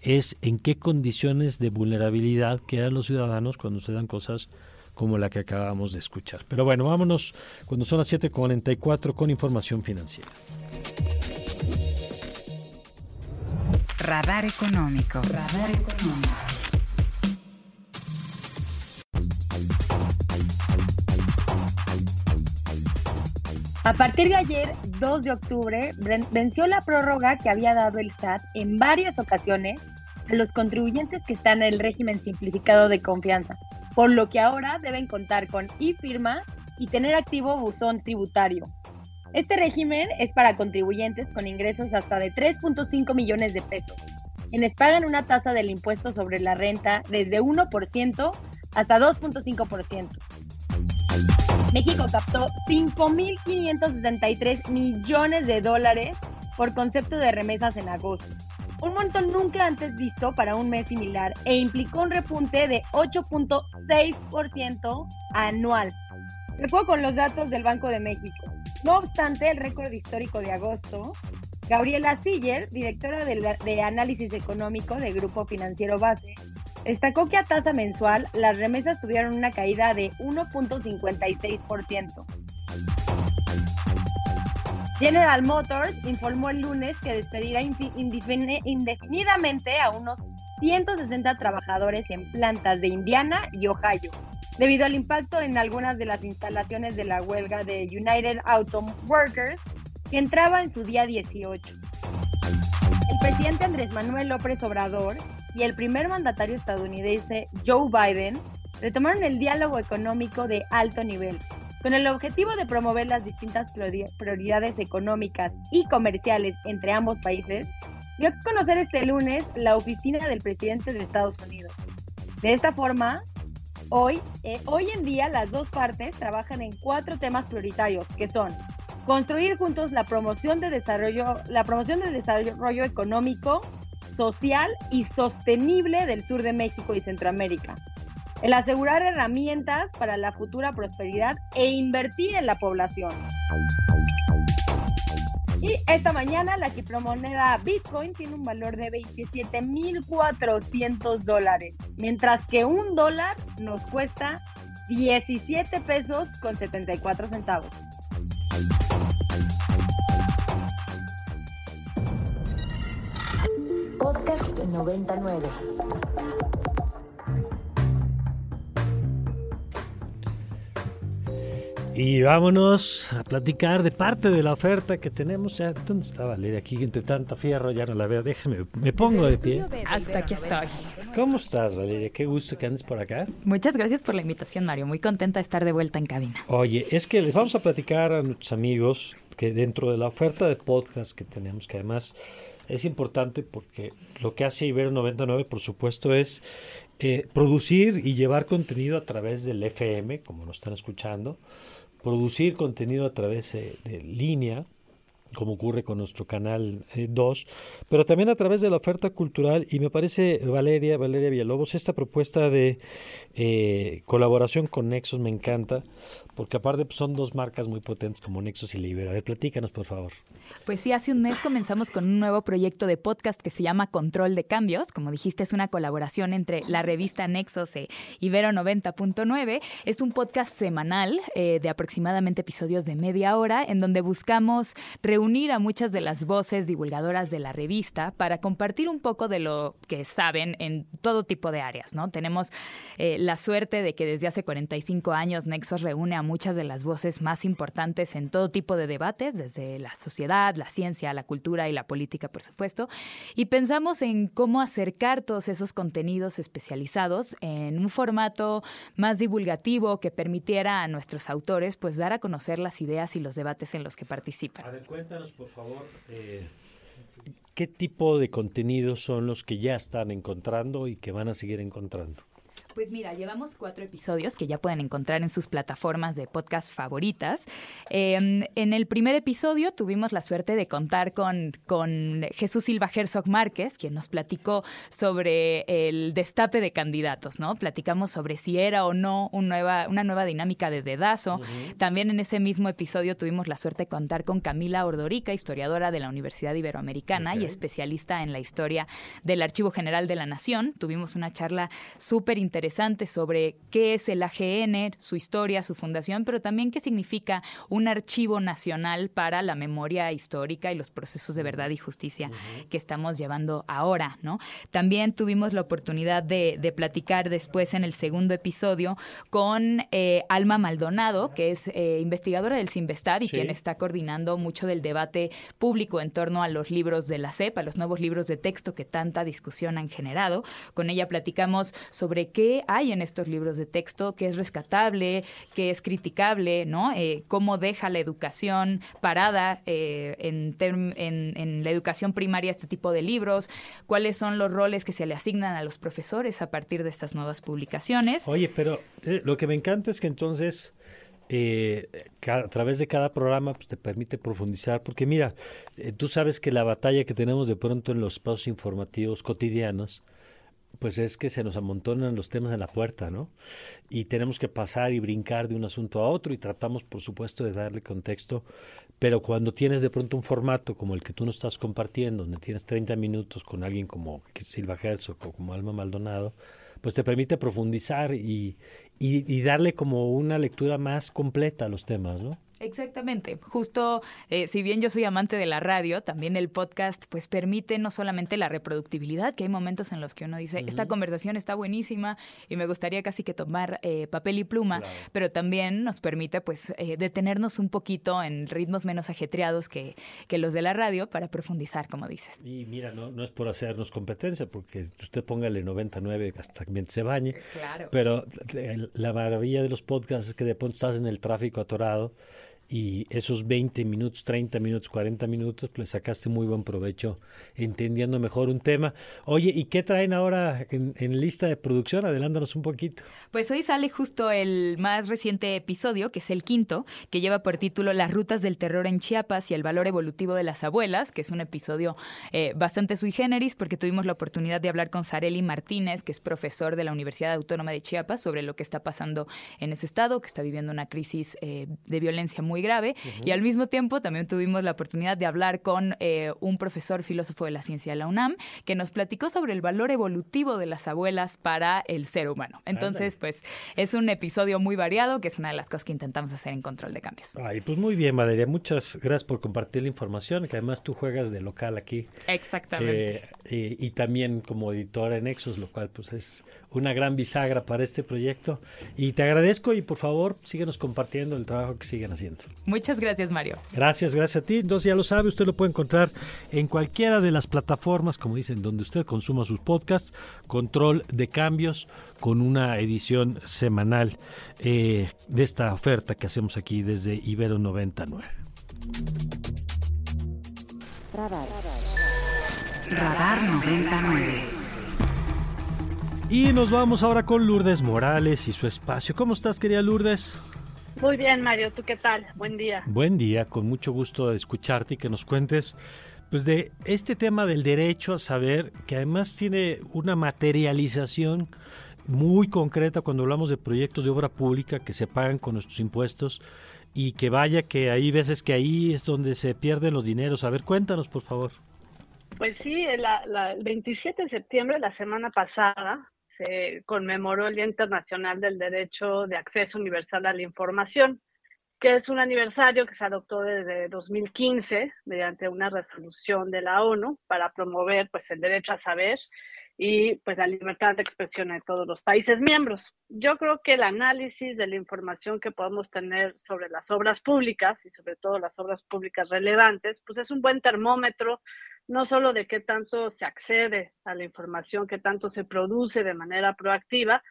es en qué condiciones de vulnerabilidad quedan los ciudadanos cuando se dan cosas como la que acabamos de escuchar. Pero bueno, vámonos cuando son las 7.44 con información financiera. Radar económico. Radar económico. A partir de ayer, 2 de octubre, venció la prórroga que había dado el SAT en varias ocasiones a los contribuyentes que están en el régimen simplificado de confianza, por lo que ahora deben contar con e-firma y tener activo buzón tributario. Este régimen es para contribuyentes con ingresos hasta de 3.5 millones de pesos, quienes pagan una tasa del impuesto sobre la renta desde 1% hasta 2.5%. México captó 5.563 millones de dólares por concepto de remesas en agosto, un monto nunca antes visto para un mes similar e implicó un repunte de 8.6% anual. De con los datos del Banco de México. No obstante, el récord histórico de agosto, Gabriela Siller, directora de, Análisis Económico del Grupo Financiero Base, Destacó que a tasa mensual las remesas tuvieron una caída de 1.56%. General Motors informó el lunes que despedirá indefinidamente a unos 160 trabajadores en plantas de Indiana y Ohio, debido al impacto en algunas de las instalaciones de la huelga de United Auto Workers, que entraba en su día 18. El presidente Andrés Manuel López Obrador y el primer mandatario estadounidense Joe Biden retomaron el diálogo económico de alto nivel, con el objetivo de promover las distintas prioridades económicas y comerciales entre ambos países, dio a conocer este lunes la oficina del presidente de Estados Unidos. De esta forma, hoy, eh, hoy en día las dos partes trabajan en cuatro temas prioritarios, que son construir juntos la promoción de desarrollo, la promoción del desarrollo económico, social y sostenible del sur de México y Centroamérica. El asegurar herramientas para la futura prosperidad e invertir en la población. Y esta mañana la criptomoneda Bitcoin tiene un valor de 27.400 dólares, mientras que un dólar nos cuesta 17 pesos con 74 centavos. Podcast 99. Y vámonos a platicar de parte de la oferta que tenemos. Ya, ¿Dónde está Valeria? Aquí entre tanta fierro ya no la veo. Déjame, me pongo de pie. Hasta aquí estoy. ¿Cómo estás, Valeria? Qué gusto que andes por acá. Muchas gracias por la invitación, Mario. Muy contenta de estar de vuelta en cabina. Oye, es que les vamos a platicar a nuestros amigos que dentro de la oferta de podcast que tenemos, que además es importante porque lo que hace Ibero 99, por supuesto, es eh, producir y llevar contenido a través del FM, como nos están escuchando producir contenido a través de, de línea, como ocurre con nuestro canal 2, pero también a través de la oferta cultural. Y me parece, Valeria, Valeria Villalobos, esta propuesta de eh, colaboración con Nexus me encanta, porque aparte son dos marcas muy potentes como Nexus y Libero. A ver, platícanos, por favor. Pues sí, hace un mes comenzamos con un nuevo proyecto de podcast que se llama Control de Cambios. Como dijiste, es una colaboración entre la revista Nexus e Ibero 90.9. Es un podcast semanal eh, de aproximadamente episodios de media hora en donde buscamos reunir a muchas de las voces divulgadoras de la revista para compartir un poco de lo que saben en todo tipo de áreas, ¿no? Tenemos eh, la suerte de que desde hace 45 años Nexos reúne a muchas de las voces más importantes en todo tipo de debates, desde la sociedad, la ciencia, la cultura y la política, por supuesto, y pensamos en cómo acercar todos esos contenidos especializados en un formato más divulgativo que permitiera a nuestros autores pues dar a conocer las ideas y los debates en los que participan. A ver, cuéntanos, por favor, eh, ¿qué tipo de contenidos son los que ya están encontrando y que van a seguir encontrando? Pues mira, llevamos cuatro episodios que ya pueden encontrar en sus plataformas de podcast favoritas. Eh, en el primer episodio tuvimos la suerte de contar con, con Jesús Silva Herzog Márquez, quien nos platicó sobre el destape de candidatos, ¿no? Platicamos sobre si era o no un nueva, una nueva dinámica de dedazo. Uh -huh. También en ese mismo episodio tuvimos la suerte de contar con Camila Ordorica, historiadora de la Universidad Iberoamericana okay. y especialista en la historia del Archivo General de la Nación. Tuvimos una charla súper interesante interesante sobre qué es el AGN, su historia, su fundación, pero también qué significa un archivo nacional para la memoria histórica y los procesos de verdad y justicia uh -huh. que estamos llevando ahora, ¿no? También tuvimos la oportunidad de, de platicar después en el segundo episodio con eh, Alma Maldonado, que es eh, investigadora del CIMBESTAD y sí. quien está coordinando mucho del debate público en torno a los libros de la CEP, a los nuevos libros de texto que tanta discusión han generado. Con ella platicamos sobre qué hay en estos libros de texto, qué es rescatable, qué es criticable, ¿no? Eh, cómo deja la educación parada eh, en, en, la educación primaria este tipo de libros, cuáles son los roles que se le asignan a los profesores a partir de estas nuevas publicaciones. Oye, pero eh, lo que me encanta es que entonces... Eh, a través de cada programa pues, te permite profundizar, porque mira, tú sabes que la batalla que tenemos de pronto en los espacios informativos cotidianos, pues es que se nos amontonan los temas en la puerta, ¿no? Y tenemos que pasar y brincar de un asunto a otro y tratamos, por supuesto, de darle contexto, pero cuando tienes de pronto un formato como el que tú nos estás compartiendo, donde tienes 30 minutos con alguien como Silva Herzog o como Alma Maldonado, pues te permite profundizar y, y, y darle como una lectura más completa a los temas, ¿no? Exactamente. Justo, eh, si bien yo soy amante de la radio, también el podcast pues permite no solamente la reproductibilidad, que hay momentos en los que uno dice, uh -huh. esta conversación está buenísima y me gustaría casi que tomar eh, papel y pluma, claro. pero también nos permite pues eh, detenernos un poquito en ritmos menos ajetreados que, que, los de la radio para profundizar, como dices. Y mira, no, no es por hacernos competencia, porque usted póngale 99 hasta que se bañe, claro. pero la maravilla de los podcasts es que de pronto estás en el tráfico atorado y esos 20 minutos, 30 minutos, 40 minutos, pues sacaste muy buen provecho entendiendo mejor un tema. Oye, ¿y qué traen ahora en, en lista de producción? Adelántanos un poquito. Pues hoy sale justo el más reciente episodio, que es el quinto, que lleva por título Las rutas del terror en Chiapas y el valor evolutivo de las abuelas, que es un episodio eh, bastante sui generis porque tuvimos la oportunidad de hablar con Sareli Martínez, que es profesor de la Universidad Autónoma de Chiapas, sobre lo que está pasando en ese estado, que está viviendo una crisis eh, de violencia muy grave. Y al mismo tiempo también tuvimos la oportunidad de hablar con eh, un profesor filósofo de la ciencia de la UNAM, que nos platicó sobre el valor evolutivo de las abuelas para el ser humano. Entonces, pues es un episodio muy variado, que es una de las cosas que intentamos hacer en Control de Cambios. Ay, pues muy bien, Valeria. Muchas gracias por compartir la información, que además tú juegas de local aquí. Exactamente. Eh, y, y también como editora en Exos, lo cual pues es una gran bisagra para este proyecto. Y te agradezco y por favor síguenos compartiendo el trabajo que siguen haciendo. Muchas gracias, Mario. Gracias, gracias a ti. Entonces ya lo sabe, usted lo puede encontrar en cualquiera de las plataformas, como dicen, donde usted consuma sus podcasts. Control de cambios con una edición semanal eh, de esta oferta que hacemos aquí desde Ibero 99. Radar. Radar 99. Y nos vamos ahora con Lourdes Morales y su espacio. ¿Cómo estás, querida Lourdes? Muy bien, Mario. ¿Tú qué tal? Buen día. Buen día, con mucho gusto de escucharte y que nos cuentes pues de este tema del derecho a saber, que además tiene una materialización muy concreta cuando hablamos de proyectos de obra pública que se pagan con nuestros impuestos y que vaya que hay veces que ahí es donde se pierden los dineros. A ver, cuéntanos, por favor. Pues sí, la, la, el 27 de septiembre, la semana pasada, se conmemoró el Día Internacional del Derecho de Acceso Universal a la Información, que es un aniversario que se adoptó desde 2015 mediante una resolución de la ONU para promover pues, el derecho a saber y pues, la libertad de expresión en todos los países miembros. Yo creo que el análisis de la información que podemos tener sobre las obras públicas y sobre todo las obras públicas relevantes, pues es un buen termómetro no solo de qué tanto se accede a la información, qué tanto se produce de manera proactiva,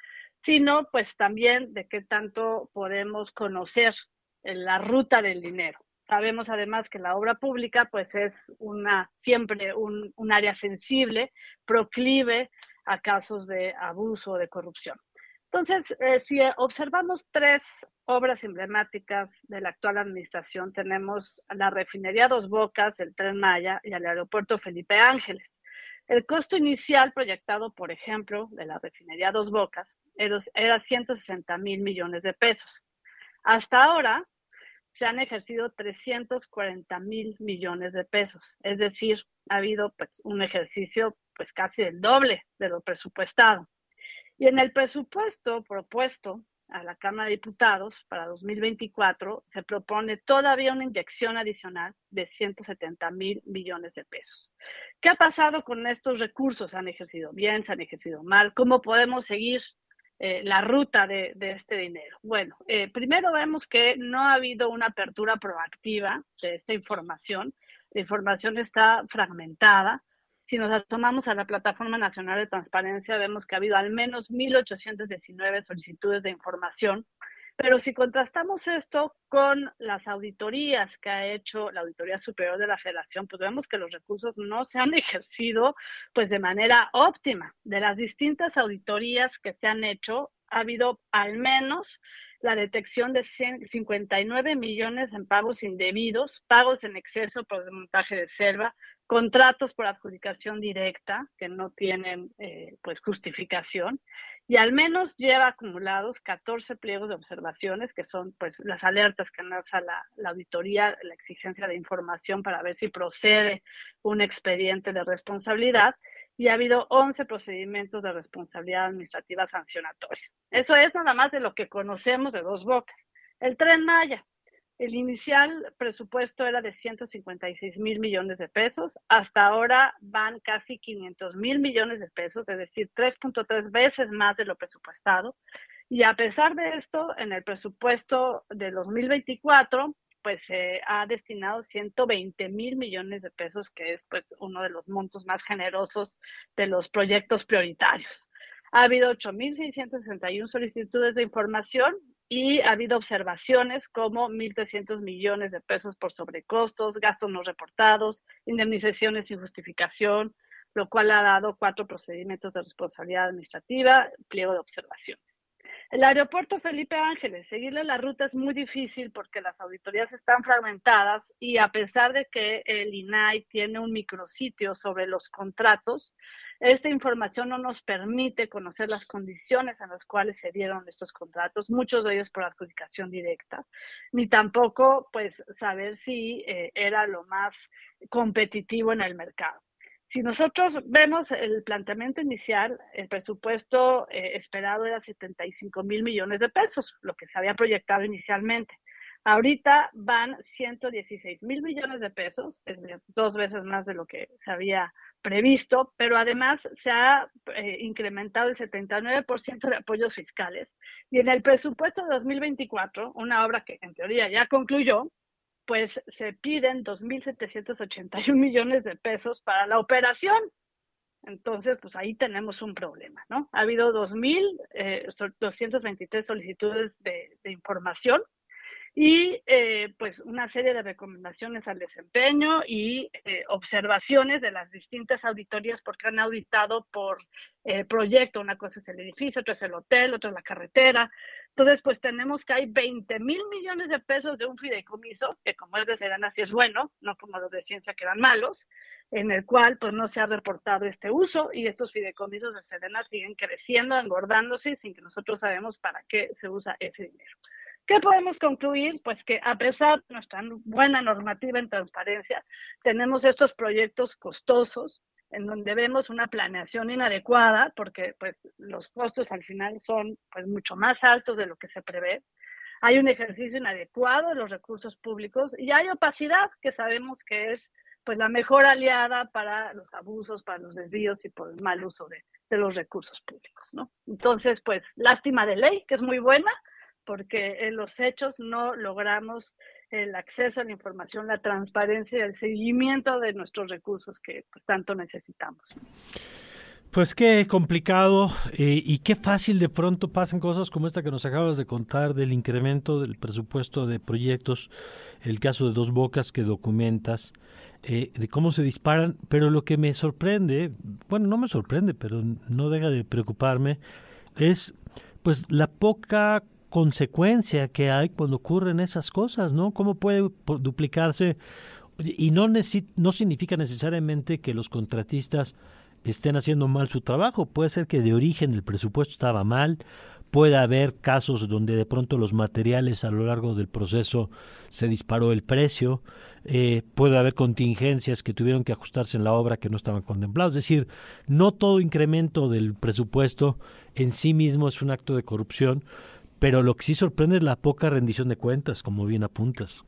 sino pues también de qué tanto podemos conocer la ruta del dinero. Sabemos además que la obra pública pues es una siempre un, un área sensible, proclive a casos de abuso o de corrupción. Entonces, eh, si observamos tres obras emblemáticas de la actual administración, tenemos la refinería Dos Bocas, el Tren Maya y el aeropuerto Felipe Ángeles. El costo inicial proyectado, por ejemplo, de la refinería Dos Bocas era 160 mil millones de pesos. Hasta ahora se han ejercido 340 mil millones de pesos, es decir, ha habido pues, un ejercicio pues casi el doble de lo presupuestado. Y en el presupuesto propuesto a la Cámara de Diputados para 2024 se propone todavía una inyección adicional de 170 mil millones de pesos. ¿Qué ha pasado con estos recursos? ¿Se han ejercido bien? ¿Se han ejercido mal? ¿Cómo podemos seguir eh, la ruta de, de, este dinero? Bueno, eh, primero vemos que no ha habido una apertura proactiva de esta información. La información está fragmentada. Si nos asomamos a la Plataforma Nacional de Transparencia, vemos que ha habido al menos 1.819 solicitudes de información, pero si contrastamos esto con las auditorías que ha hecho la Auditoría Superior de la Federación, pues vemos que los recursos no se han ejercido pues de manera óptima. De las distintas auditorías que se han hecho, ha habido al menos la detección de 59 millones en pagos indebidos, pagos en exceso por desmontaje de selva, contratos por adjudicación directa que no tienen eh, pues justificación y al menos lleva acumulados 14 pliegos de observaciones que son pues las alertas que lanza la, la auditoría, la exigencia de información para ver si procede un expediente de responsabilidad y ha habido 11 procedimientos de responsabilidad administrativa sancionatoria. Eso es nada más de lo que conocemos de dos bocas. El tren Maya, el inicial presupuesto era de 156 mil millones de pesos, hasta ahora van casi 500 mil millones de pesos, es decir, 3.3 veces más de lo presupuestado. Y a pesar de esto, en el presupuesto de 2024 pues se ha destinado 120 mil millones de pesos, que es pues uno de los montos más generosos de los proyectos prioritarios. Ha habido 8.661 solicitudes de información y ha habido observaciones como 1.300 millones de pesos por sobrecostos, gastos no reportados, indemnizaciones sin justificación, lo cual ha dado cuatro procedimientos de responsabilidad administrativa, pliego de observaciones. El aeropuerto Felipe Ángeles, seguirle la ruta es muy difícil porque las auditorías están fragmentadas y a pesar de que el INAI tiene un micrositio sobre los contratos, esta información no nos permite conocer las condiciones en las cuales se dieron estos contratos, muchos de ellos por adjudicación directa, ni tampoco pues saber si eh, era lo más competitivo en el mercado. Si nosotros vemos el planteamiento inicial, el presupuesto eh, esperado era 75 mil millones de pesos, lo que se había proyectado inicialmente. Ahorita van 116 mil millones de pesos, es dos veces más de lo que se había previsto, pero además se ha eh, incrementado el 79% de apoyos fiscales. Y en el presupuesto de 2024, una obra que en teoría ya concluyó, pues se piden 2.781 millones de pesos para la operación. Entonces, pues ahí tenemos un problema, ¿no? Ha habido 2.223 eh, solicitudes de, de información y eh, pues una serie de recomendaciones al desempeño y eh, observaciones de las distintas auditorías porque han auditado por eh, proyecto. Una cosa es el edificio, otra es el hotel, otra es la carretera. Entonces, pues tenemos que hay 20 mil millones de pesos de un fideicomiso, que como es de Sedana sí es bueno, no como los de ciencia que eran malos, en el cual pues no se ha reportado este uso y estos fideicomisos de Sedena siguen creciendo, engordándose sin que nosotros sabemos para qué se usa ese dinero. ¿Qué podemos concluir? Pues que a pesar de nuestra buena normativa en transparencia, tenemos estos proyectos costosos en donde vemos una planeación inadecuada porque pues los costos al final son pues mucho más altos de lo que se prevé. Hay un ejercicio inadecuado de los recursos públicos y hay opacidad que sabemos que es pues la mejor aliada para los abusos, para los desvíos y por el mal uso de, de los recursos públicos, ¿no? Entonces, pues lástima de ley, que es muy buena, porque en los hechos no logramos el acceso a la información, la transparencia y el seguimiento de nuestros recursos que pues, tanto necesitamos. Pues qué complicado eh, y qué fácil de pronto pasan cosas como esta que nos acabas de contar del incremento del presupuesto de proyectos, el caso de Dos Bocas que documentas, eh, de cómo se disparan, pero lo que me sorprende, bueno, no me sorprende, pero no deja de preocuparme, es pues la poca consecuencia que hay cuando ocurren esas cosas, ¿no? ¿Cómo puede duplicarse? Y no, no significa necesariamente que los contratistas estén haciendo mal su trabajo. Puede ser que de origen el presupuesto estaba mal, puede haber casos donde de pronto los materiales a lo largo del proceso se disparó el precio, eh, puede haber contingencias que tuvieron que ajustarse en la obra que no estaban contemplados. Es decir, no todo incremento del presupuesto en sí mismo es un acto de corrupción, pero lo que sí sorprende es la poca rendición de cuentas, como bien apuntas.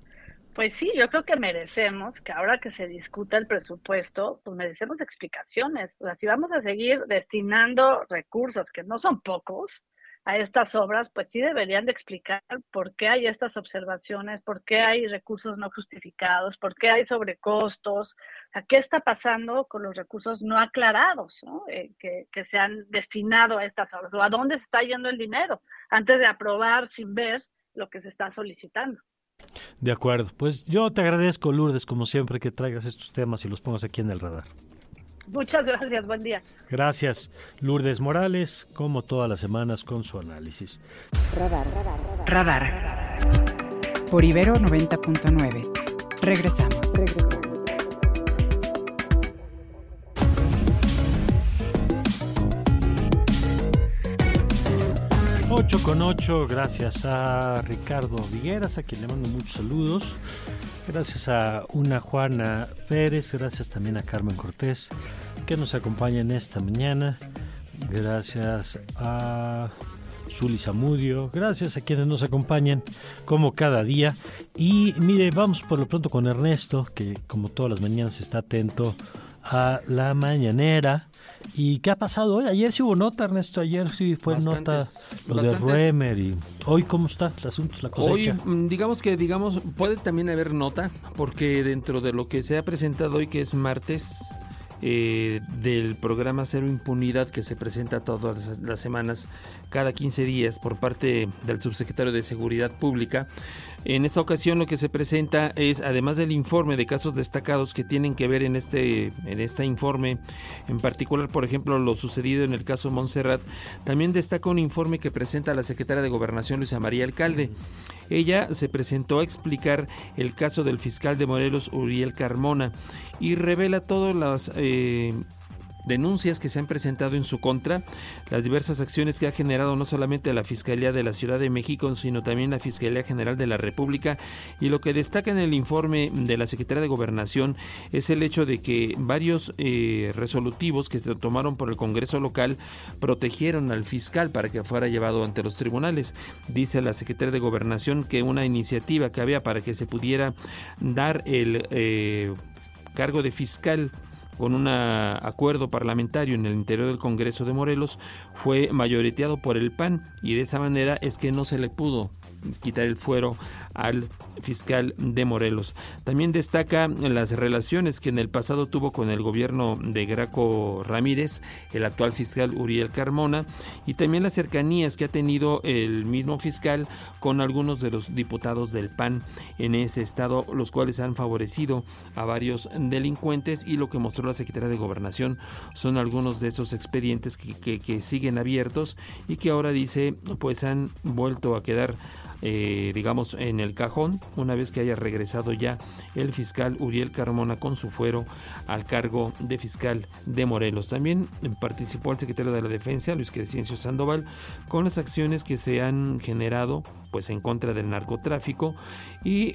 Pues sí, yo creo que merecemos que ahora que se discuta el presupuesto, pues merecemos explicaciones. O sea, si vamos a seguir destinando recursos, que no son pocos, a estas obras, pues sí deberían de explicar por qué hay estas observaciones, por qué hay recursos no justificados, por qué hay sobrecostos, o qué está pasando con los recursos no aclarados. Eh, que, que, se han destinado a estas obras, o a dónde se está yendo el dinero, antes de aprobar sin ver lo que se está solicitando. De acuerdo, pues yo te agradezco, Lourdes, como siempre, que traigas estos temas y los pongas aquí en el radar. Muchas gracias, buen día. Gracias, Lourdes Morales, como todas las semanas con su análisis. Radar, radar, radar. radar. Por Ibero 90.9. Regresamos. Regresamos. 8 con 8, gracias a Ricardo Vigueras, a quien le mando muchos saludos. Gracias a una Juana Pérez, gracias también a Carmen Cortés, que nos acompaña en esta mañana. Gracias a Zuli Zamudio, gracias a quienes nos acompañan como cada día. Y mire, vamos por lo pronto con Ernesto, que como todas las mañanas está atento a la mañanera. ¿Y qué ha pasado hoy? Ayer sí hubo nota, Ernesto. Ayer sí fue nota lo de Ruemer. Y hoy, ¿cómo está el asunto, la cosecha? Hoy, mm, digamos que, digamos, puede también haber nota, porque dentro de lo que se ha presentado hoy, que es martes, eh, del programa Cero Impunidad que se presenta todas las semanas, cada 15 días, por parte del subsecretario de Seguridad Pública. En esta ocasión lo que se presenta es, además del informe de casos destacados que tienen que ver en este, en este informe, en particular, por ejemplo, lo sucedido en el caso Montserrat, también destaca un informe que presenta la secretaria de Gobernación, Luisa María Alcalde. Ella se presentó a explicar el caso del fiscal de Morelos, Uriel Carmona, y revela todas las... Eh, denuncias que se han presentado en su contra, las diversas acciones que ha generado no solamente la Fiscalía de la Ciudad de México, sino también la Fiscalía General de la República. Y lo que destaca en el informe de la Secretaría de Gobernación es el hecho de que varios eh, resolutivos que se tomaron por el Congreso local protegieron al fiscal para que fuera llevado ante los tribunales. Dice la Secretaría de Gobernación que una iniciativa que había para que se pudiera dar el eh, cargo de fiscal con un acuerdo parlamentario en el interior del Congreso de Morelos, fue mayoriteado por el PAN y de esa manera es que no se le pudo quitar el fuero al fiscal de Morelos. También destaca las relaciones que en el pasado tuvo con el gobierno de Graco Ramírez, el actual fiscal Uriel Carmona, y también las cercanías que ha tenido el mismo fiscal con algunos de los diputados del PAN en ese estado, los cuales han favorecido a varios delincuentes y lo que mostró la Secretaría de Gobernación son algunos de esos expedientes que, que siguen abiertos y que ahora dice pues han vuelto a quedar eh, digamos, en el cajón una vez que haya regresado ya el fiscal Uriel Carmona con su fuero al cargo de fiscal de Morelos. También participó el secretario de la Defensa, Luis Crescencio Sandoval, con las acciones que se han generado pues en contra del narcotráfico y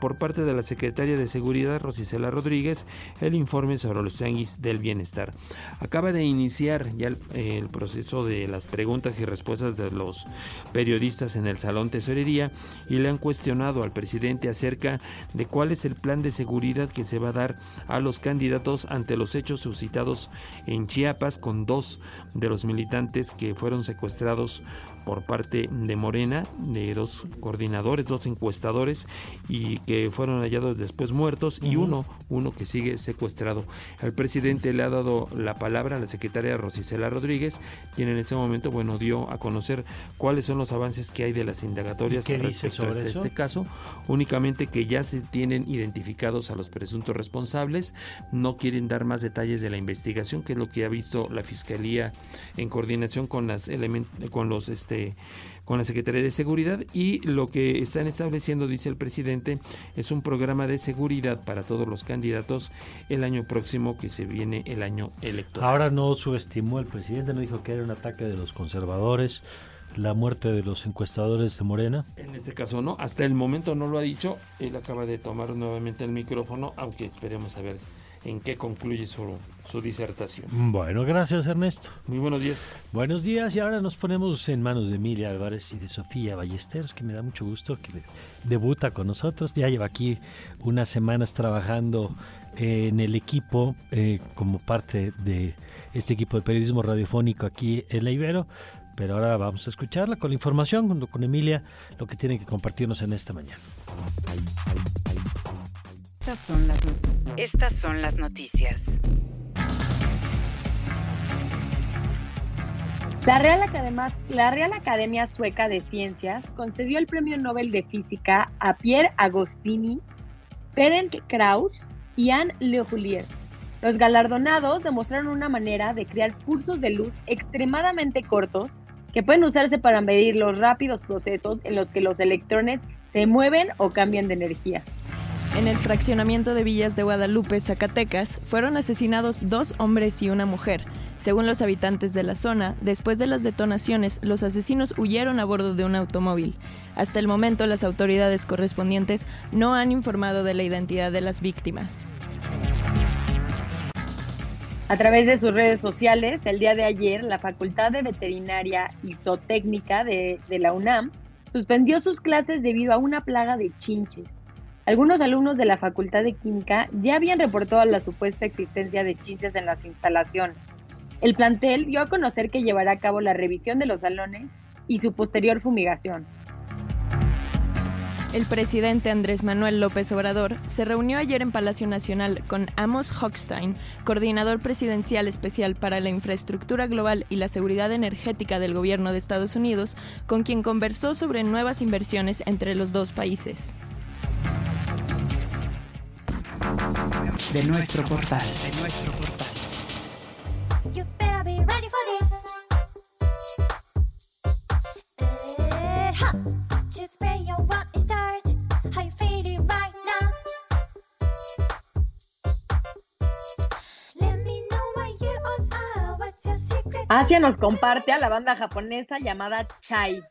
por parte de la secretaria de Seguridad Rosicela Rodríguez el informe sobre los tianguis del bienestar. Acaba de iniciar ya el, proceso de las preguntas y respuestas de los periodistas en el Salón Tesorería y le han cuestionado al presidente acerca de cuál es el plan de seguridad que se va a dar a los candidatos ante los hechos suscitados en Chiapas con dos de los militantes que fueron secuestrados por parte de Morena, de dos coordinadores, dos encuestadores, y que fueron hallados después muertos, y uno, uno que sigue secuestrado. El presidente le ha dado la palabra a la secretaria Rosicela Rodríguez, quien en ese momento, bueno, dio a conocer cuáles son los avances que hay de las indagatorias respecto a este caso, únicamente que ya se tienen identificados a los presuntos responsables, no quieren dar más detalles de la investigación, que es lo que ha visto la Fiscalía en coordinación con las con los este, con la Secretaría de Seguridad y lo que están estableciendo, dice el presidente, es un programa de seguridad para todos los candidatos el año próximo que se viene el año electoral. Ahora no subestimó el presidente, no dijo que era un ataque de los conservadores, la muerte de los encuestadores de Morena? En este caso no, hasta el momento no lo ha dicho, él acaba de tomar nuevamente el micrófono, aunque esperemos a ver en qué concluye su, su, disertación. Bueno, gracias Ernesto. Muy buenos días. Buenos días y ahora nos ponemos en manos de Emilia Álvarez y de Sofía Ballesteros, que me da mucho gusto que debuta con nosotros. Ya lleva aquí unas semanas trabajando en el equipo eh, como parte de este equipo de periodismo radiofónico aquí en La Ibero. Pero ahora vamos a escucharla con la información, junto con Emilia, lo que tiene que compartirnos en esta mañana. Estas son las, Estas son las noticias. La Real, Academia, la Real Academia Sueca de Ciencias concedió el Premio Nobel de Física a Pierre Agostini, Ferenc Krauss y Anne Le Los galardonados demostraron una manera de crear cursos de luz extremadamente cortos que pueden usarse para medir los rápidos procesos en los que los electrones se mueven o cambian de energía. En el fraccionamiento de Villas de Guadalupe, Zacatecas, fueron asesinados dos hombres y una mujer. Según los habitantes de la zona, después de las detonaciones, los asesinos huyeron a bordo de un automóvil. Hasta el momento, las autoridades correspondientes no han informado de la identidad de las víctimas. A través de sus redes sociales, el día de ayer, la Facultad de Veterinaria y Zootécnica de, de la UNAM suspendió sus clases debido a una plaga de chinches. Algunos alumnos de la Facultad de Química ya habían reportado la supuesta existencia de chinches en las instalaciones. El plantel dio a conocer que llevará a cabo la revisión de los salones y su posterior fumigación. El presidente Andrés Manuel López Obrador se reunió ayer en Palacio Nacional con Amos Hochstein, coordinador presidencial especial para la infraestructura global y la seguridad energética del gobierno de Estados Unidos, con quien conversó sobre nuevas inversiones entre los dos países. De nuestro portal. De nuestro portal. Asia nos comparte a la banda japonesa llamada Chai,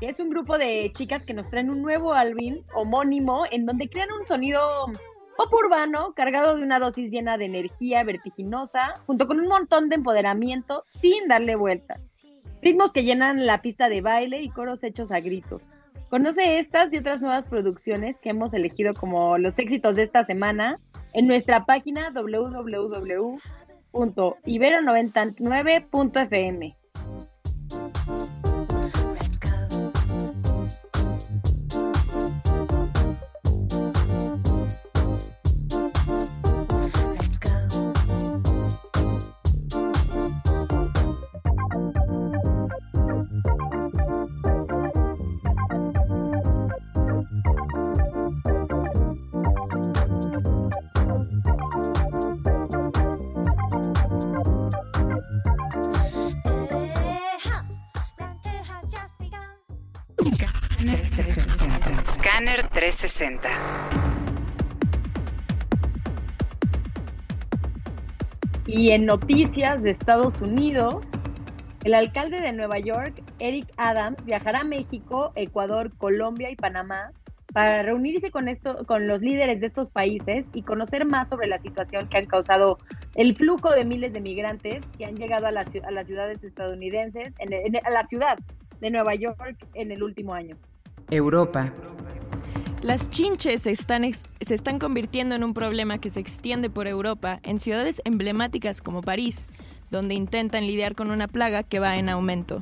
que es un grupo de chicas que nos traen un nuevo álbum homónimo en donde crean un sonido pop urbano cargado de una dosis llena de energía vertiginosa, junto con un montón de empoderamiento sin darle vueltas. Ritmos que llenan la pista de baile y coros hechos a gritos. Conoce estas y otras nuevas producciones que hemos elegido como los éxitos de esta semana en nuestra página www.ibero99.fm. 360. Y en noticias de Estados Unidos, el alcalde de Nueva York, Eric Adams, viajará a México, Ecuador, Colombia y Panamá para reunirse con, esto, con los líderes de estos países y conocer más sobre la situación que han causado el flujo de miles de migrantes que han llegado a, las ciudades estadounidenses, a la ciudad de Nueva York en el último año. Europa. Las chinches se están, se están convirtiendo en un problema que se extiende por Europa en ciudades emblemáticas como París, donde intentan lidiar con una plaga que va en aumento.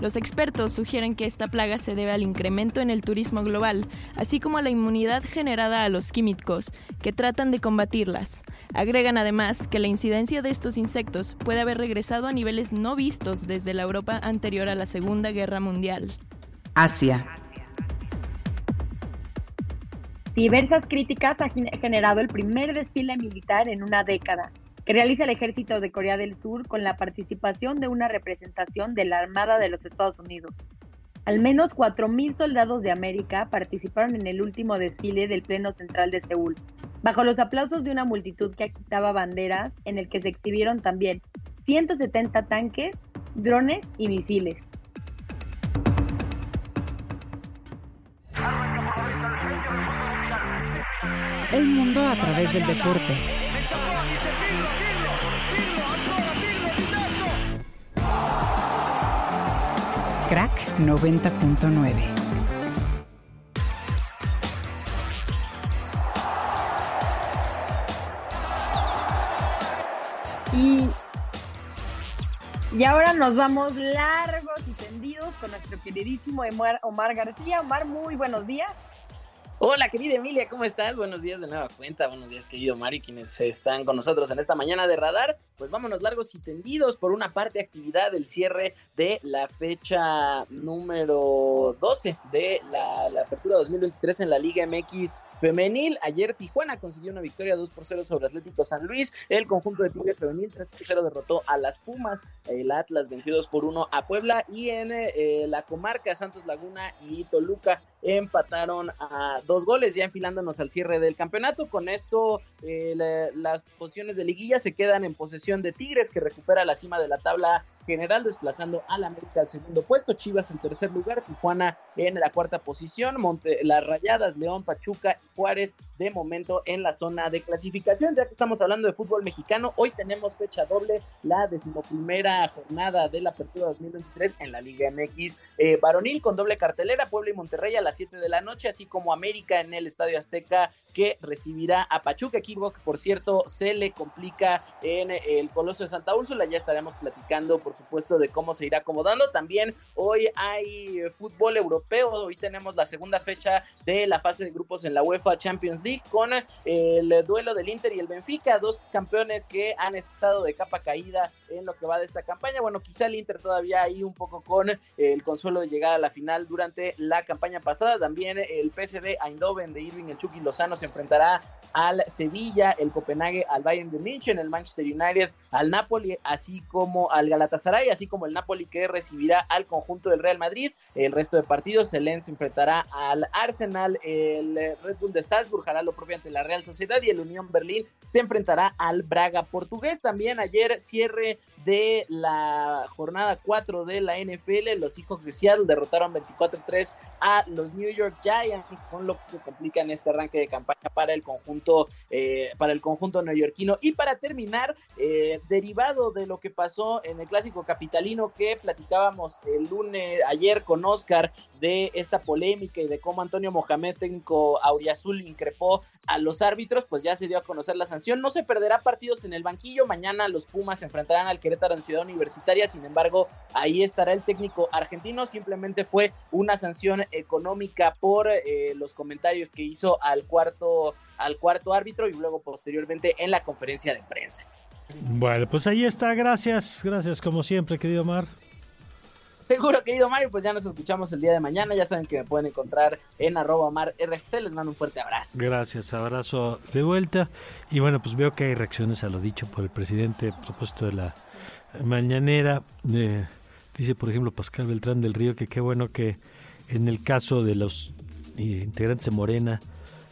Los expertos sugieren que esta plaga se debe al incremento en el turismo global, así como a la inmunidad generada a los químicos, que tratan de combatirlas. Agregan además que la incidencia de estos insectos puede haber regresado a niveles no vistos desde la Europa anterior a la Segunda Guerra Mundial. Asia. Diversas críticas ha generado el primer desfile militar en una década que realiza el ejército de Corea del Sur con la participación de una representación de la Armada de los Estados Unidos. Al menos 4.000 soldados de América participaron en el último desfile del Pleno Central de Seúl, bajo los aplausos de una multitud que agitaba banderas, en el que se exhibieron también 170 tanques, drones y misiles. El mundo a través del deporte. Crack 90.9. Y, y ahora nos vamos largos y tendidos con nuestro queridísimo Omar García. Omar, muy buenos días. Hola, querida Emilia, ¿cómo estás? Buenos días de nueva cuenta. Buenos días, querido Mari, quienes están con nosotros en esta mañana de radar. Pues vámonos largos y tendidos. Por una parte, actividad del cierre de la fecha número 12 de la, la apertura 2023 en la Liga MX femenil. Ayer Tijuana consiguió una victoria 2 por 0 sobre Atlético San Luis. El conjunto de Tigres femenil 3 por 0 derrotó a las Pumas. El Atlas 22 por 1 a Puebla. Y en eh, la comarca Santos Laguna y Toluca empataron a dos goles, ya enfilándonos al cierre del campeonato. Con esto, eh, las posiciones de liguilla se quedan en posesión de Tigres, que recupera la cima de la tabla general, desplazando al América al segundo puesto. Chivas en tercer lugar, Tijuana en la cuarta posición. Monte, las Rayadas, León, Pachuca Juárez de momento en la zona de clasificación. Ya que estamos hablando de fútbol mexicano, hoy tenemos fecha doble, la decimoprimera jornada de la apertura 2023 en la Liga MX eh, varonil con doble cartelera, Puebla y Monterrey a las 7 de la noche, así como América En el Estadio Azteca que recibirá a Pachuca, equipo que por cierto se le complica en el Coloso de Santa Úrsula. Ya estaremos platicando, por supuesto, de cómo se irá acomodando. También hoy hay fútbol europeo. Hoy tenemos la segunda fecha de la fase de grupos en la UEFA Champions League con el duelo del Inter y el Benfica, dos campeones que han estado de capa caída en lo que va de esta campaña. Bueno, quizá el Inter todavía ahí un poco con el consuelo de llegar a la final durante la campaña pasada. También el PSV Eindhoven de Irving el Chucky Lozano se enfrentará al Sevilla, el Copenhague al Bayern de München, el Manchester United al Napoli, así como al Galatasaray, así como el Napoli que recibirá al conjunto del Real Madrid. El resto de partidos, el Lens enfrentará al Arsenal, el Red Bull de Salzburg hará lo propio ante la Real Sociedad y el Unión Berlín se enfrentará al Braga portugués. También ayer cierre de la jornada 4 de la NFL, los Seahawks de Seattle derrotaron 24-3 a los New York Giants, con lo que complican este arranque de campaña para el conjunto, eh, para el conjunto neoyorquino. Y para terminar, eh, derivado de lo que pasó en el clásico capitalino que platicábamos el lunes ayer con Oscar de esta polémica y de cómo Antonio Mohamed, técnico Auriazul, increpó a los árbitros, pues ya se dio a conocer la sanción. No se perderá partidos en el banquillo. Mañana los Pumas se enfrentarán al Querétaro en Ciudad Universitaria. Sin embargo, ahí estará el técnico argentino. Simplemente fue una sanción económica por eh, los comentarios que hizo al cuarto, al cuarto árbitro y luego posteriormente en la conferencia de prensa. Bueno, pues ahí está. Gracias, gracias como siempre, querido Mar. Seguro, querido Mario, pues ya nos escuchamos el día de mañana. Ya saben que me pueden encontrar en arroba mar RGC. Les mando un fuerte abrazo. Gracias, abrazo de vuelta. Y bueno, pues veo que hay reacciones a lo dicho por el presidente, propuesto de la mañanera. Eh, dice, por ejemplo, Pascal Beltrán del Río que qué bueno que en el caso de los eh, integrantes de Morena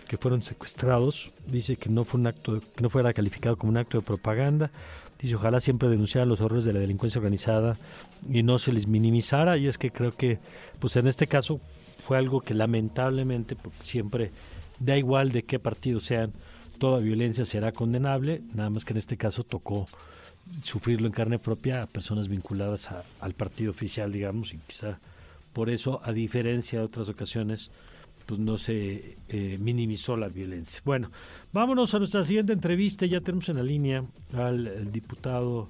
que fueron secuestrados, dice que no fue un acto, que no fuera calificado como un acto de propaganda, Dice, ojalá siempre denunciaran los horrores de la delincuencia organizada y no se les minimizara. Y es que creo que, pues en este caso, fue algo que lamentablemente, porque siempre da igual de qué partido sean, toda violencia será condenable, nada más que en este caso tocó sufrirlo en carne propia a personas vinculadas al partido oficial, digamos, y quizá por eso, a diferencia de otras ocasiones, pues no se eh, minimizó la violencia. Bueno, vámonos a nuestra siguiente entrevista. Ya tenemos en la línea al diputado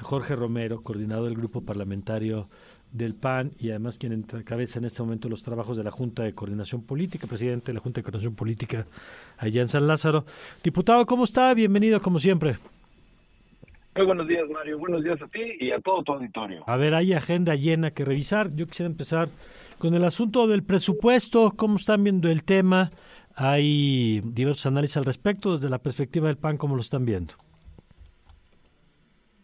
Jorge Romero, coordinador del grupo parlamentario del PAN y además quien encabeza en este momento los trabajos de la Junta de Coordinación Política, presidente de la Junta de Coordinación Política allá en San Lázaro. Diputado, ¿cómo está? Bienvenido como siempre. Muy buenos días, Mario. Buenos días a ti y a todo tu auditorio. A ver, hay agenda llena que revisar. Yo quisiera empezar con el asunto del presupuesto. ¿Cómo están viendo el tema? Hay diversos análisis al respecto. Desde la perspectiva del PAN, ¿cómo lo están viendo?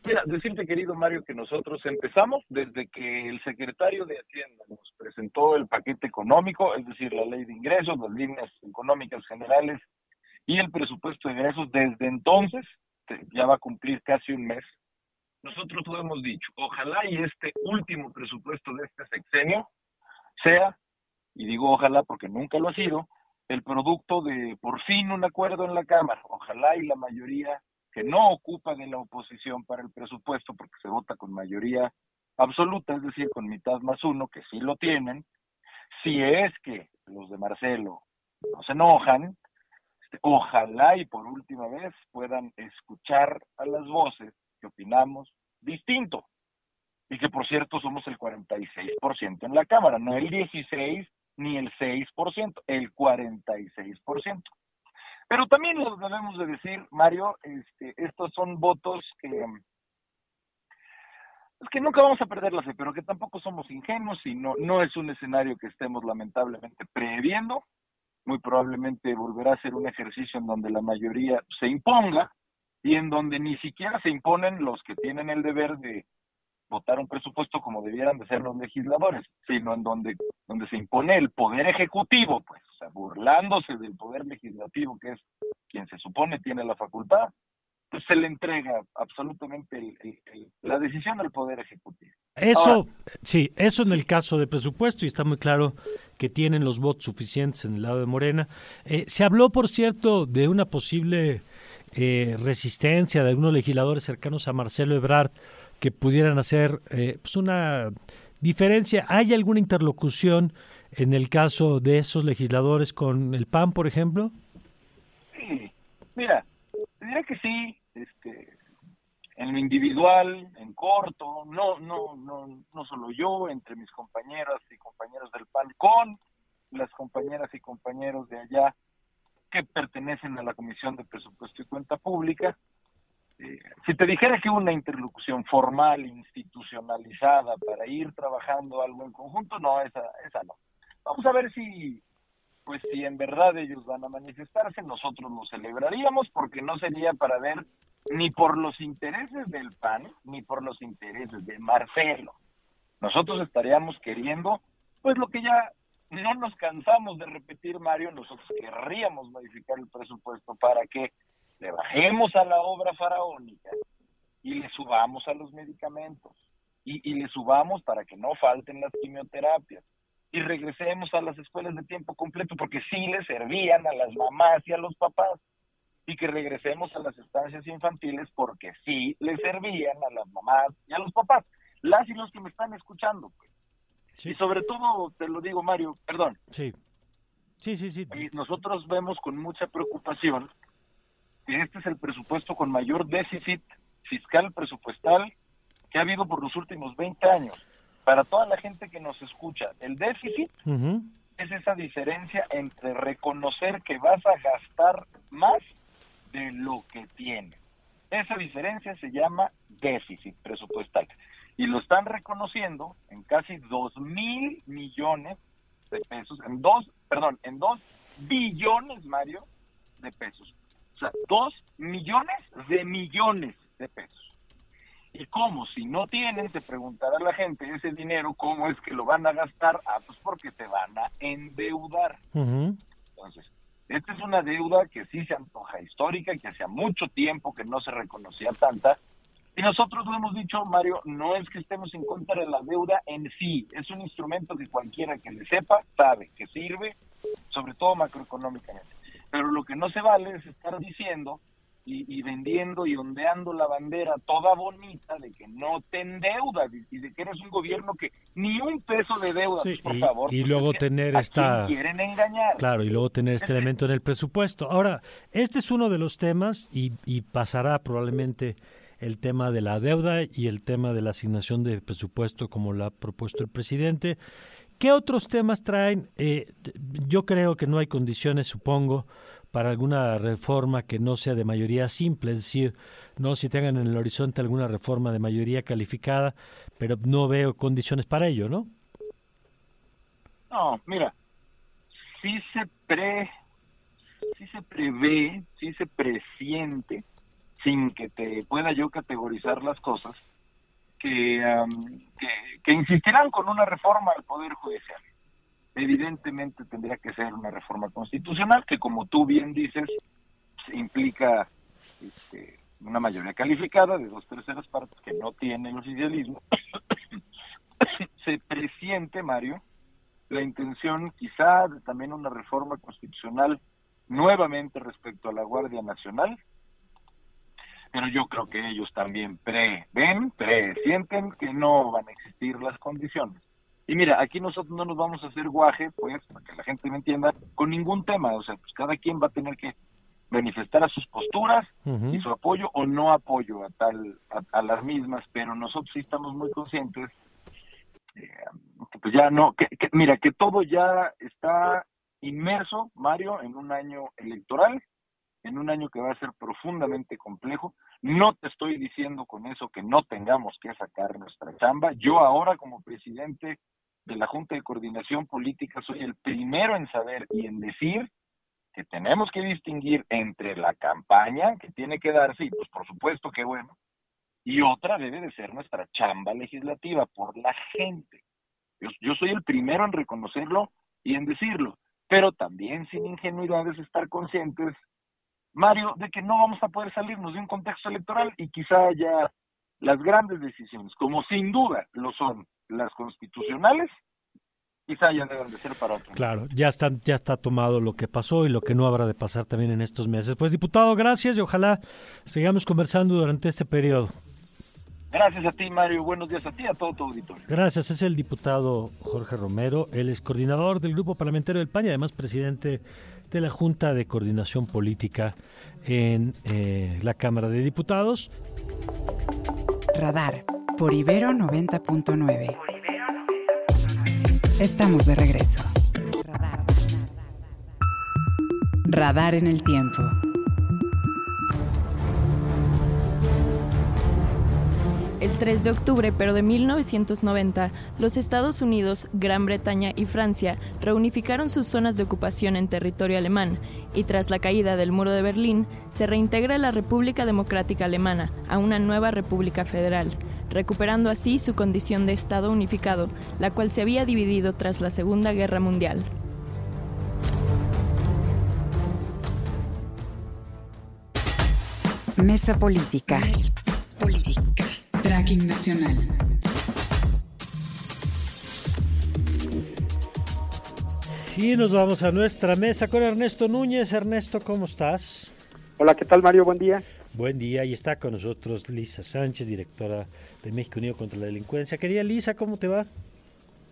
Mira, decirte, querido Mario, que nosotros empezamos desde que el secretario de Hacienda nos presentó el paquete económico, es decir, la ley de ingresos, las líneas económicas generales y el presupuesto de ingresos. Desde entonces ya va a cumplir casi un mes. Nosotros lo hemos dicho, ojalá y este último presupuesto de este sexenio sea, y digo ojalá porque nunca lo ha sido, el producto de por fin un acuerdo en la Cámara. Ojalá y la mayoría que no ocupa de la oposición para el presupuesto, porque se vota con mayoría absoluta, es decir, con mitad más uno, que sí lo tienen, si es que los de Marcelo no se enojan, ojalá y por última vez puedan escuchar a las voces que opinamos distinto. Y que por cierto somos el 46% en la Cámara, no el 16 ni el 6%, el 46%. Pero también lo debemos de decir, Mario, este, estos son votos que es que nunca vamos a perder la fe, pero que tampoco somos ingenuos y no, no es un escenario que estemos lamentablemente previendo muy probablemente volverá a ser un ejercicio en donde la mayoría se imponga y en donde ni siquiera se imponen los que tienen el deber de votar un presupuesto como debieran de ser los legisladores, sino en donde, donde se impone el poder ejecutivo, pues, burlándose del poder legislativo, que es quien se supone tiene la facultad, pues se le entrega absolutamente la decisión al poder ejecutivo. Eso, sí, eso en el caso de presupuesto y está muy claro que tienen los votos suficientes en el lado de Morena. Eh, se habló, por cierto, de una posible eh, resistencia de algunos legisladores cercanos a Marcelo Ebrard que pudieran hacer eh, pues una diferencia. ¿Hay alguna interlocución en el caso de esos legisladores con el PAN, por ejemplo? Sí, mira, diré que sí, este, en lo individual, en corto, no, no, no, no solo yo, entre mis compañeras y compañeros del PAN, con las compañeras y compañeros de allá que pertenecen a la Comisión de Presupuesto y Cuenta Pública. Eh, si te dijera que una interlocución formal, institucionalizada, para ir trabajando algo en conjunto, no, esa, esa no. Vamos a ver si, pues si en verdad ellos van a manifestarse, nosotros lo celebraríamos porque no sería para ver ni por los intereses del PAN, ni por los intereses de Marcelo. Nosotros estaríamos queriendo, pues lo que ya no nos cansamos de repetir, Mario, nosotros querríamos modificar el presupuesto para que le bajemos a la obra faraónica y le subamos a los medicamentos y, y le subamos para que no falten las quimioterapias y regresemos a las escuelas de tiempo completo porque sí le servían a las mamás y a los papás y que regresemos a las estancias infantiles porque sí le servían a las mamás y a los papás, las y los que me están escuchando. Pues. Y sobre todo, te lo digo Mario, perdón. Sí. Sí, sí, sí. Y nosotros vemos con mucha preocupación que este es el presupuesto con mayor déficit fiscal presupuestal que ha habido por los últimos 20 años para toda la gente que nos escucha, el déficit es esa diferencia entre reconocer que vas a gastar más de lo que tienes. Esa diferencia se llama déficit presupuestal. Y lo están reconociendo en casi dos mil millones de pesos, en dos, perdón, en dos billones, Mario, de pesos. O sea, dos millones de millones de pesos. ¿Y cómo? Si no tienen, se preguntará la gente ese dinero, ¿cómo es que lo van a gastar? Ah, pues porque se van a endeudar. Entonces, esta es una deuda que sí se antoja histórica, que hacía mucho tiempo que no se reconocía tanta. Y nosotros lo hemos dicho, Mario, no es que estemos en contra de la deuda en sí, es un instrumento que cualquiera que le sepa sabe que sirve, sobre todo macroeconómicamente. Pero lo que no se vale es estar diciendo y, vendiendo y ondeando la bandera toda bonita de que no te endeudas y, de que eres un gobierno que ni un peso de deuda, pues, por y, favor. Y luego tener esta... Quieren engañar. Claro, y luego tener este elemento en el presupuesto. Ahora, este es uno de los temas y, y pasará probablemente el tema de la deuda y el tema de la asignación de presupuesto como lo ha propuesto el presidente. ¿Qué otros temas traen? Eh, yo creo que no hay condiciones, supongo, para alguna reforma que no sea de mayoría simple, es decir, no si tengan en el horizonte alguna reforma de mayoría calificada, pero no veo condiciones para ello, ¿no? No, mira, sí se pre, sí se prevé, sí se presiente, sin que te pueda yo categorizar las cosas, que, que, que insistirán con una reforma al Poder Judicial evidentemente tendría que ser una reforma constitucional que, como tú bien dices, implica este, una mayoría calificada de dos terceras partes que no tiene el oficialismo. Se presiente, Mario, la intención quizá de también una reforma constitucional nuevamente respecto a la Guardia Nacional, pero yo creo que ellos también prevén, presienten que no van a existir las condiciones y mira, aquí nosotros no nos vamos a hacer guaje, pues, para que la gente me entienda, con ningún tema. O sea, pues cada quien va a tener que manifestar a sus posturas y su apoyo o no apoyo a tal a, las mismas, pero nosotros sí estamos muy conscientes eh, pues ya no, que, mira, que todo ya está inmerso, Mario, en un año electoral, en un año que va a ser profundamente complejo. No te estoy diciendo con eso que no tengamos que sacar nuestra chamba. Yo ahora como presidente de la Junta de Coordinación Política soy el primero en saber y en decir que tenemos que distinguir entre la campaña que tiene que darse, y pues por supuesto que bueno, y otra debe de ser nuestra chamba legislativa por la gente. Yo, yo soy el primero en reconocerlo y en decirlo, pero también sin ingenuidades estar conscientes, Mario, de que no vamos a poder salirnos de un contexto electoral y quizá haya las grandes decisiones, como sin duda lo son las constitucionales, quizá ya deben de ser para otros. Claro, ya está, ya está tomado lo que pasó y lo que no habrá de pasar también en estos meses. Pues diputado, gracias y ojalá sigamos conversando durante este periodo. Gracias a ti, Mario. Buenos días a ti, a todo tu auditorio. Gracias. Es el diputado Jorge Romero. Él es coordinador del Grupo Parlamentario del PAN y además presidente de la Junta de Coordinación Política en eh, la Cámara de Diputados. Radar por Ibero 90.9. Estamos de regreso. Radar. En el tiempo. El 3 de octubre, pero de 1990, los Estados Unidos, Gran Bretaña y Francia reunificaron sus zonas de ocupación en territorio alemán y tras la caída del muro de Berlín, se reintegra la República Democrática Alemana a una nueva República Federal, recuperando así su condición de Estado unificado, la cual se había dividido tras la Segunda Guerra Mundial. Mesa Política. Nacional. Y nos vamos a nuestra mesa con Ernesto Núñez. Ernesto, ¿cómo estás? Hola, ¿qué tal Mario? Buen día. Buen día, y está con nosotros Lisa Sánchez, directora de México Unido contra la Delincuencia. Querida Lisa, ¿cómo te va?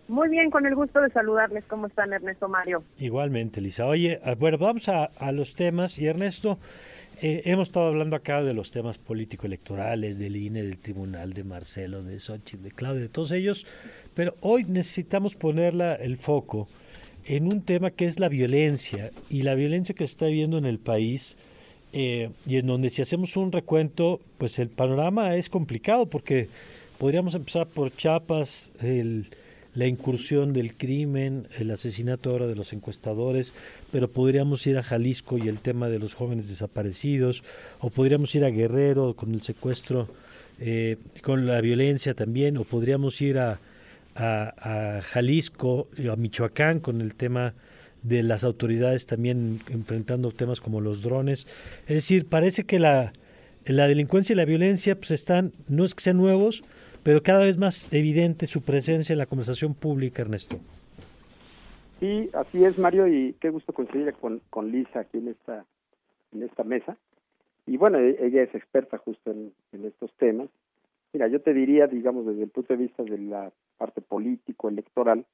Muy bien, con el gusto de saludarles. ¿Cómo están, Ernesto Mario? Igualmente, Lisa. Oye, bueno, vamos a, a los temas. Y Ernesto, eh, hemos estado hablando acá de los temas político-electorales, del INE, del Tribunal, de Marcelo, de Xochitl, de Claudio, de todos ellos, pero hoy necesitamos ponerla el foco en un tema que es la violencia y la violencia que se está viviendo en el país eh, y en donde si hacemos un recuento, pues el panorama es complicado porque podríamos empezar por Chiapas, el la incursión del crimen, el asesinato ahora de los encuestadores, pero podríamos ir a Jalisco y el tema de los jóvenes desaparecidos, o podríamos ir a Guerrero con el secuestro, eh, con la violencia también, o podríamos ir a, a, a Jalisco, a Michoacán con el tema de las autoridades también enfrentando temas como los drones. Es decir, parece que la, la delincuencia y la violencia pues están, no es que sean nuevos, pero cada vez más evidente su presencia en la conversación pública, Ernesto. Sí, así es, Mario, y qué gusto coincidir con, con Lisa aquí en esta, en esta mesa. Y bueno, e, ella es experta justo en, estos temas. Mira, yo te diría, digamos, desde el punto de vista de la parte político, electoral,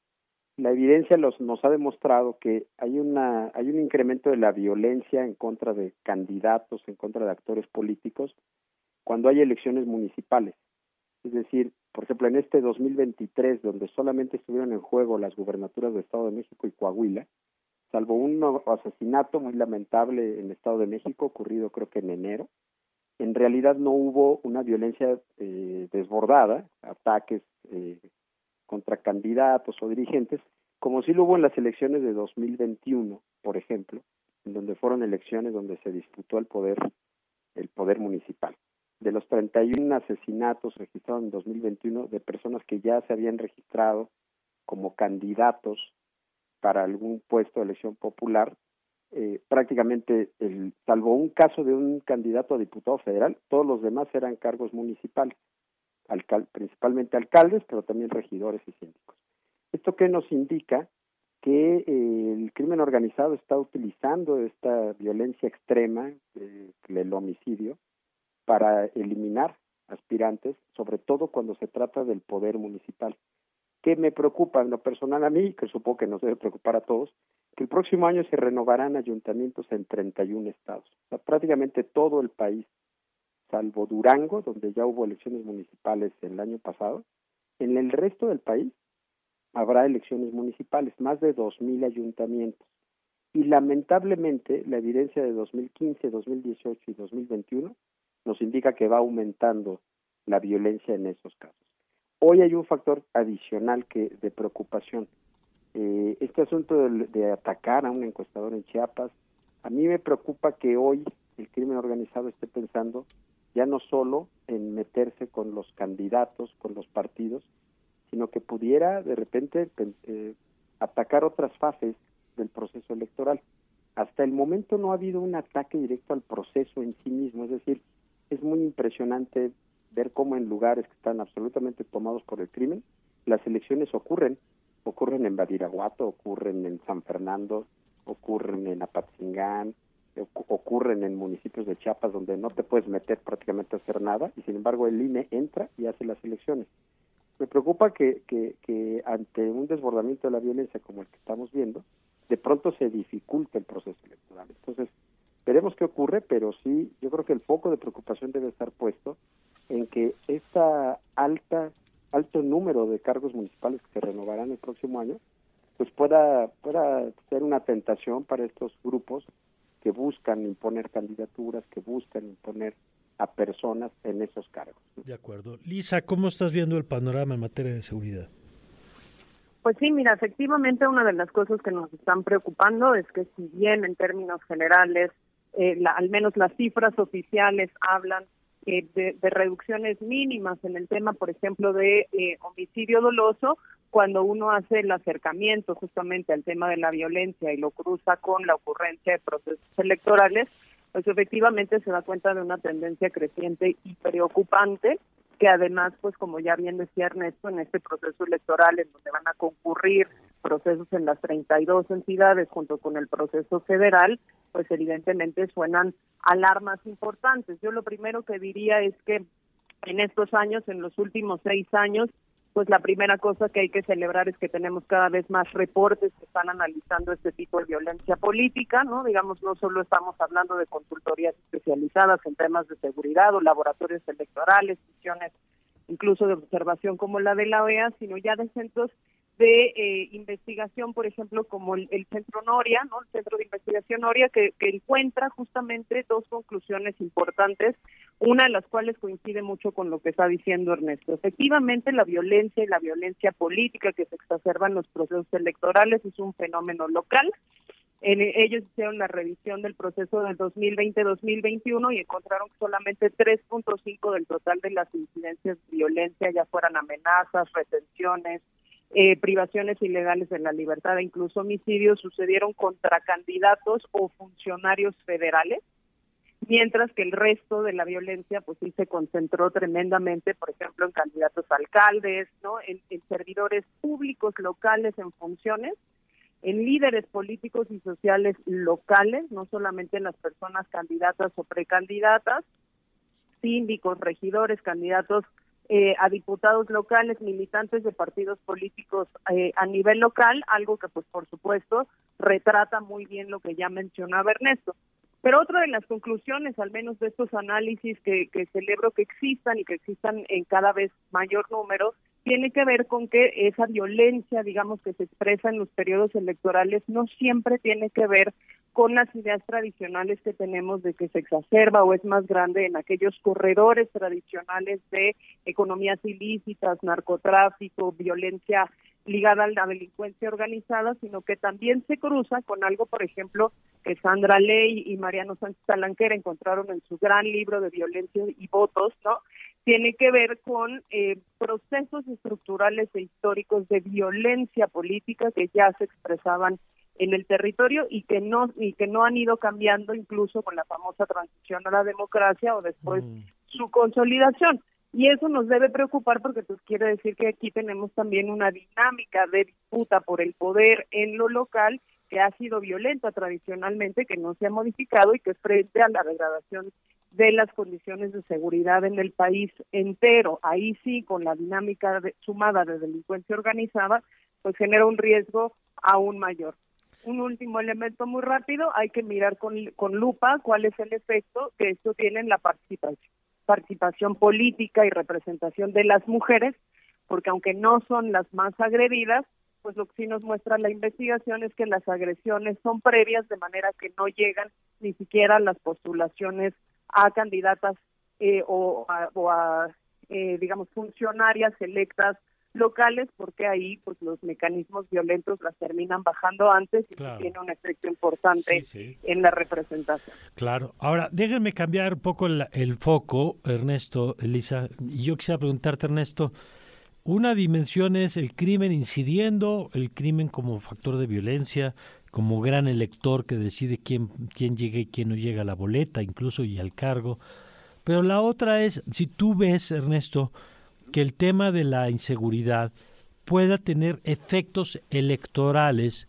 la evidencia los, nos ha demostrado que hay una hay un incremento de la violencia en contra de candidatos, en contra de actores políticos, cuando hay elecciones municipales. Es decir, por ejemplo, en este 2023, donde solamente estuvieron en juego las gubernaturas de Estado de México y Coahuila, salvo un asesinato muy lamentable en el Estado de México, ocurrido creo que en enero, en realidad no hubo una violencia eh, desbordada, ataques eh, contra candidatos o dirigentes, como sí lo hubo en las elecciones de 2021, por ejemplo, en donde fueron elecciones donde se disputó el poder, el poder municipal de los 31 asesinatos registrados en 2021 de personas que ya se habían registrado como candidatos para algún puesto de elección popular, eh, prácticamente, el, salvo un caso de un candidato a diputado federal, todos los demás eran cargos municipales, principalmente alcaldes, pero también regidores y síndicos. ¿Esto qué nos indica? Que eh, el crimen organizado está utilizando esta violencia extrema, eh, el homicidio, para eliminar aspirantes, sobre todo cuando se trata del poder municipal. ¿Qué me preocupa en lo personal a mí, que supongo que nos debe preocupar a todos? Que el próximo año se renovarán ayuntamientos en 31 estados. O sea, prácticamente todo el país, salvo Durango, donde ya hubo elecciones municipales el año pasado, en el resto del país habrá elecciones municipales, más de 2.000 ayuntamientos. Y lamentablemente la evidencia de 2015, 2018 y 2021 nos indica que va aumentando la violencia en esos casos. Hoy hay un factor adicional que de preocupación. Eh, este asunto de, atacar a un encuestador en Chiapas, a mí me preocupa que hoy el crimen organizado esté pensando ya no solo en meterse con los candidatos, con los partidos, sino que pudiera de repente eh, atacar otras fases del proceso electoral. Hasta el momento no ha habido un ataque directo al proceso en sí mismo, es decir, es muy impresionante ver cómo en lugares que están absolutamente tomados por el crimen, las elecciones ocurren, ocurren en Badiraguato, ocurren en San Fernando, ocurren en Apatzingán, ocurren en municipios de Chiapas donde no te puedes meter prácticamente a hacer nada y sin embargo el INE entra y hace las elecciones. Me preocupa que, que, que ante un desbordamiento de la violencia como el que estamos viendo, de pronto se dificulte el proceso electoral. Entonces, veremos qué ocurre, pero sí, yo creo que el foco de preocupación debe estar puesto en que esta alta alto número de cargos municipales que se renovarán el próximo año, pues pueda pueda ser una tentación para estos grupos que buscan imponer candidaturas, que buscan imponer a personas en esos cargos. De acuerdo. Lisa, ¿cómo estás viendo el panorama en materia de seguridad? Pues sí, mira, efectivamente una de las cosas que nos están preocupando es que si bien en términos generales, eh, al menos las cifras oficiales hablan eh, de, reducciones mínimas en el tema, por ejemplo, de eh, homicidio doloso, cuando uno hace el acercamiento justamente al tema de la violencia y lo cruza con la ocurrencia de procesos electorales, pues efectivamente se da cuenta de una tendencia creciente y preocupante que además, pues como ya bien decía Ernesto, en este proceso electoral en donde van a concurrir procesos en las 32 entidades junto con el proceso federal, pues evidentemente suenan alarmas importantes. Yo lo primero que diría es que en estos años, en los últimos seis años, pues la primera cosa que hay que celebrar es que tenemos cada vez más reportes que están analizando este tipo de violencia política, ¿no? Digamos, no solo estamos hablando de consultorías especializadas en temas de seguridad o laboratorios electorales, misiones incluso de observación como la de la OEA, sino ya de centros de eh, investigación, por ejemplo, como el, Centro Noria, ¿no? El Centro de Investigación Noria, que, encuentra justamente dos conclusiones importantes, una de las cuales coincide mucho con lo que está diciendo Ernesto. Efectivamente, la violencia y la violencia política que se exacerba en los procesos electorales es un fenómeno local. Ellos hicieron la revisión del proceso del 2020-2021 y encontraron que solamente 3.5 del total de las incidencias de violencia, ya fueran amenazas, retenciones, eh, privaciones ilegales de la libertad e incluso homicidios sucedieron contra candidatos o funcionarios federales, mientras que el resto de la violencia pues sí se concentró tremendamente, por ejemplo, en candidatos alcaldes, ¿no? En, en servidores públicos locales en funciones, en líderes políticos y sociales locales, no solamente en las personas candidatas o precandidatas, síndicos, regidores, candidatos eh, a diputados locales, militantes de partidos políticos eh, a nivel local, algo que pues por supuesto retrata muy bien lo que ya mencionaba Ernesto. Pero otra de las conclusiones, al menos de estos análisis que, que celebro que existan y que existan en cada vez mayor número, tiene que ver con que esa violencia, digamos, que se expresa en los periodos electorales, no siempre tiene que ver con las ideas tradicionales que tenemos de que se exacerba o es más grande en aquellos corredores tradicionales de economías ilícitas, narcotráfico, violencia ligada a la delincuencia organizada, sino que también se cruza con algo, por ejemplo, que Sandra Ley y Mariano Sánchez Talanquera encontraron en su gran libro de violencia y votos, ¿no? Tiene que ver con eh, procesos estructurales e históricos de violencia política que ya se expresaban en el territorio y que no y que no han ido cambiando incluso con la famosa transición a la democracia o después mm. su consolidación. Y eso nos debe preocupar porque pues quiere decir que aquí tenemos también una dinámica de disputa por el poder en lo local que ha sido violenta tradicionalmente, que no se ha modificado y que frente a la degradación de las condiciones de seguridad en el país entero, ahí sí, con la dinámica sumada de delincuencia organizada, pues genera un riesgo aún mayor un último elemento muy rápido, hay que mirar con, lupa cuál es el efecto que esto tiene en la participación, participación política y representación de las mujeres, porque aunque no son las más agredidas, pues lo que sí nos muestra la investigación es que las agresiones son previas, de manera que no llegan ni siquiera las postulaciones a candidatas eh, o a, o a eh, digamos, funcionarias electas locales porque ahí pues los mecanismos violentos las terminan bajando antes y tiene un efecto importante en la representación. Claro. Ahora, déjenme cambiar un poco el, el, foco, Ernesto, Elisa. Y yo quisiera preguntarte, Ernesto, una dimensión es el crimen incidiendo, el crimen como factor de violencia, como gran elector que decide quién, quién llega y quién no llega a la boleta, incluso y al cargo. Pero la otra es, si tú ves, Ernesto, que el tema de la inseguridad pueda tener efectos electorales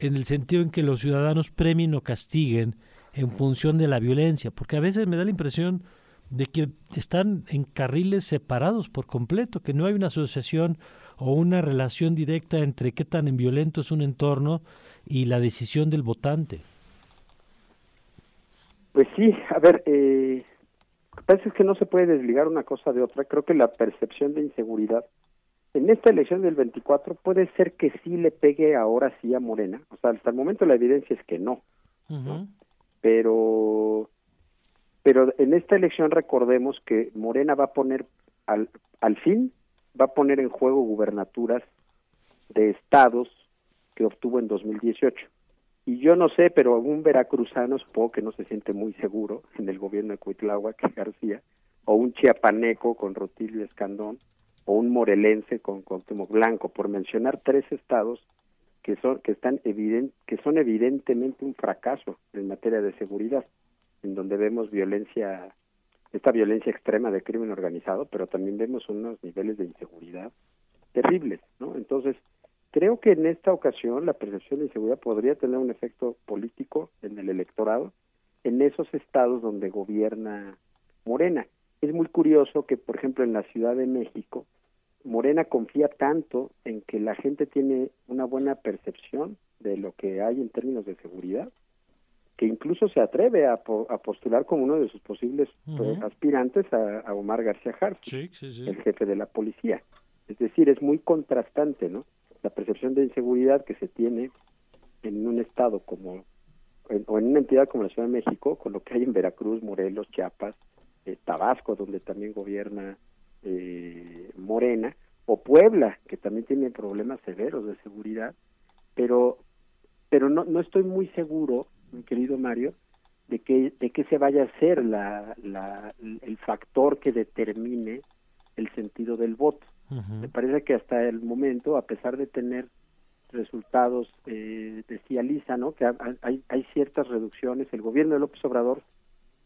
en el sentido en que los ciudadanos premien o castiguen en función de la violencia, porque a veces me da la impresión de que están en carriles separados por completo, que no hay una asociación o una relación directa entre qué tan violento es un entorno y la decisión del votante. Pues sí, a ver, eh, parece que no se puede desligar una cosa de otra. Creo que la percepción de inseguridad en esta elección del 24 puede ser que sí le pegue ahora sí a Morena. O sea, hasta el momento la evidencia es que no. Pero pero en esta elección recordemos que Morena va a poner al, al fin va a poner en juego gubernaturas de estados que obtuvo en 2018. Y yo no sé, pero un veracruzano supongo que no se siente muy seguro en el gobierno de Cuitláhuac García, o un chiapaneco con Rotilio Escandón, o un morelense con Cuauhtémoc Blanco, por mencionar tres estados que son que están evident, que son evidentemente un fracaso en materia de seguridad, en donde vemos violencia esta violencia extrema de crimen organizado, pero también vemos unos niveles de inseguridad terribles, ¿no? Entonces, creo que en esta ocasión la percepción de inseguridad podría tener un efecto político en el electorado en esos estados donde gobierna Morena. Es muy curioso que, por ejemplo, en la Ciudad de México, Morena confía tanto en que la gente tiene una buena percepción de lo que hay en términos de seguridad, que incluso se atreve a, postular como uno de sus posibles pues, aspirantes a, Omar García Harfuch, el jefe de la policía. Es decir, es muy contrastante, ¿no? La percepción de inseguridad que se tiene en un estado como o en una entidad como la Ciudad de México, con lo que hay en Veracruz, Morelos, Chiapas, eh, Tabasco, donde también gobierna eh, Morena, o Puebla, que también tiene problemas severos de seguridad, pero pero no, no estoy muy seguro mi querido Mario, de que, de que se vaya a ser la, la, el factor que determine el sentido del voto. Me parece que hasta el momento, a pesar de tener resultados, eh, decía Lisa, ¿no? que hay, hay ciertas reducciones, el gobierno de López Obrador,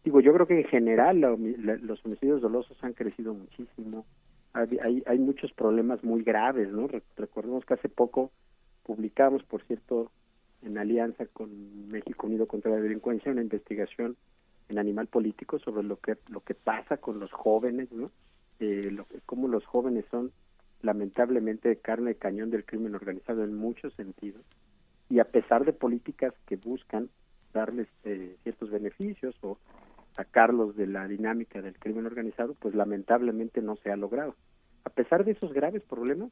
digo, yo creo que en general los homicidios dolosos han crecido muchísimo, hay, hay, hay muchos problemas muy graves, ¿no? Recordemos que hace poco publicamos, por cierto, en alianza con México Unido contra la Delincuencia una investigación en Animal Político sobre lo que lo que pasa con los jóvenes, ¿no? Eh, lo, cómo los jóvenes son lamentablemente carne de cañón del crimen organizado en muchos sentidos y a pesar de políticas que buscan darles eh, ciertos beneficios o sacarlos de la dinámica del crimen organizado, pues lamentablemente no se ha logrado. A pesar de esos graves problemas,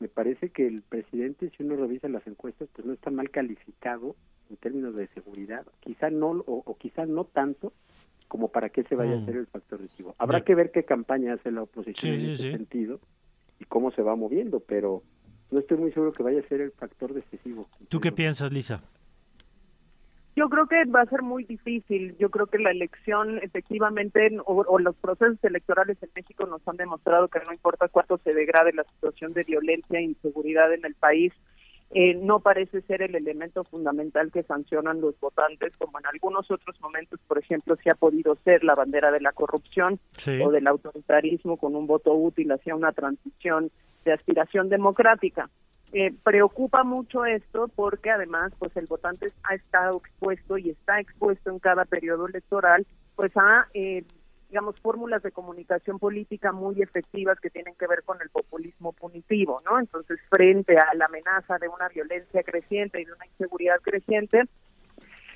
me parece que el presidente, si uno revisa las encuestas, pues no está mal calificado en términos de seguridad. Quizá no, o, quizá no tanto como para que se vaya a mm. ser el factor decisivo. Habrá que ver qué campaña hace la oposición en ese sentido y cómo se va moviendo, pero no estoy muy seguro que vaya a ser el factor decisivo. ¿Tú qué piensas, Lisa? Yo creo que va a ser muy difícil. Yo creo que la elección, efectivamente, o, los procesos electorales en México nos han demostrado que no importa cuánto se degrade la situación de violencia e inseguridad en el país, eh, no parece ser el elemento fundamental que sancionan los votantes, como en algunos otros momentos, por ejemplo, se ha podido ser la bandera de la corrupción o del autoritarismo con un voto útil hacia una transición de aspiración democrática. Eh, preocupa mucho esto porque además pues el votante ha estado expuesto y está expuesto en cada periodo electoral pues a eh, digamos fórmulas de comunicación política muy efectivas que tienen que ver con el populismo punitivo no entonces frente a la amenaza de una violencia creciente y de una inseguridad creciente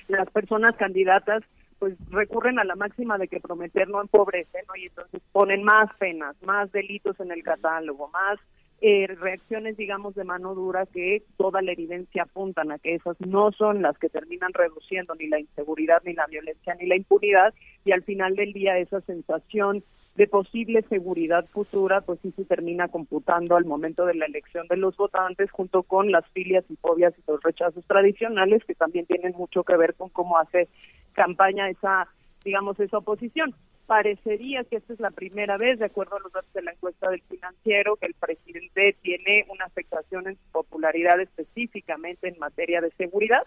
las personas candidatas pues recurren a la máxima de que prometer no empobrece no y entonces ponen más penas más delitos en el catálogo más eh, reacciones, digamos, de mano dura que toda la evidencia apuntan a que esas no son las que terminan reduciendo ni la inseguridad, ni la violencia, ni la impunidad, y al final del día esa sensación de posible seguridad futura, pues sí se termina computando al momento de la elección de los votantes, junto con las filias y fobias y los rechazos tradicionales, que también tienen mucho que ver con cómo hace campaña esa, digamos, esa oposición parecería que esta es la primera vez, de acuerdo a los datos de la encuesta del financiero, que el presidente tiene una afectación en su popularidad específicamente en materia de seguridad.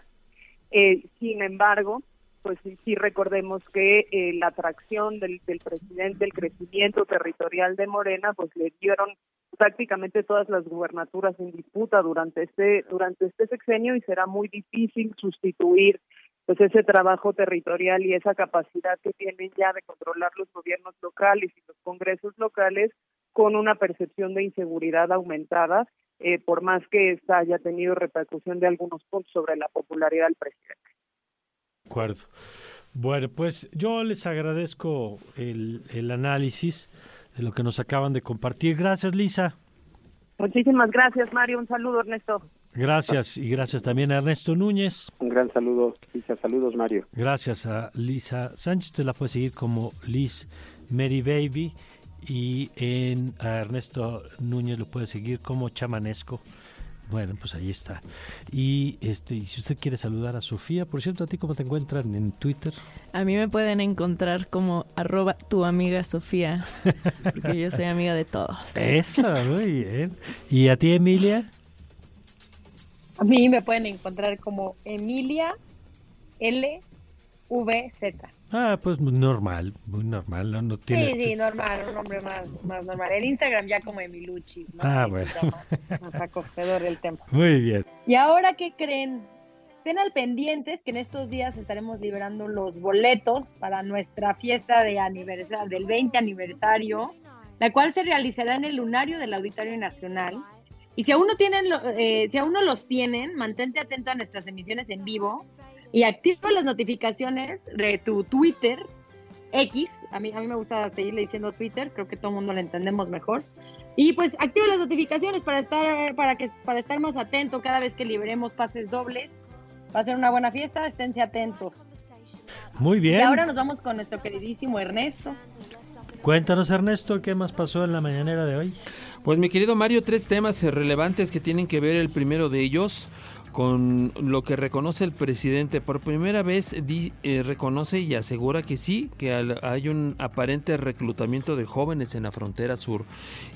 Eh, sin embargo, pues sí, recordemos que eh, la atracción del, del presidente, el crecimiento territorial de Morena, pues le dieron prácticamente todas las gubernaturas en disputa durante este durante este sexenio y será muy difícil sustituir pues ese trabajo territorial y esa capacidad que tienen ya de controlar los gobiernos locales y los congresos locales con una percepción de inseguridad aumentada, eh, por más que esta haya tenido repercusión de algunos puntos sobre la popularidad del presidente. De acuerdo. Bueno, pues yo les agradezco el, el análisis de lo que nos acaban de compartir. Gracias, Lisa. Muchísimas gracias, Mario. Un saludo, Ernesto. Gracias y gracias también a Ernesto Núñez. Un gran saludo, Lisa. Saludos, Mario. Gracias a Lisa Sánchez. Te la puede seguir como Liz Mary Baby y en a Ernesto Núñez lo puede seguir como Chamanesco. Bueno, pues ahí está. Y este, si usted quiere saludar a Sofía, por cierto, ¿a ti cómo te encuentran en Twitter? A mí me pueden encontrar como arroba tu amiga Sofía, porque yo soy amiga de todos. Eso, muy bien. ¿Y a ti, Emilia? A mí me pueden encontrar como Emilia LVZ. Ah, pues normal, muy normal, no, no tienes... Sí, sí, normal, un nombre más, más normal. En Instagram ya como Emiluchi. ¿no? Ah, bueno. Más, más acogedor el tema. Muy bien. ¿Y ahora qué creen? Estén al pendientes que en estos días estaremos liberando los boletos para nuestra fiesta de aniversario, del 20 aniversario, la cual se realizará en el lunario del Auditorio Nacional. Y si aún no tienen, eh, si aún no los tienen, mantente atento a nuestras emisiones en vivo y activa las notificaciones de tu Twitter X. A mí, a mí me gusta seguirle diciendo Twitter, creo que todo el mundo lo entendemos mejor. Y pues activa las notificaciones para estar, para que, para estar más atento cada vez que liberemos pases dobles. Va a ser una buena fiesta, esténse atentos. Muy bien. Y ahora nos vamos con nuestro queridísimo Ernesto. Cuéntanos, Ernesto, ¿qué más pasó en la mañanera de hoy? Pues mi querido Mario, tres temas relevantes que tienen que ver el primero de ellos con lo que reconoce el presidente. Por primera vez eh, reconoce y asegura que sí, que al- hay un aparente reclutamiento de jóvenes en la frontera sur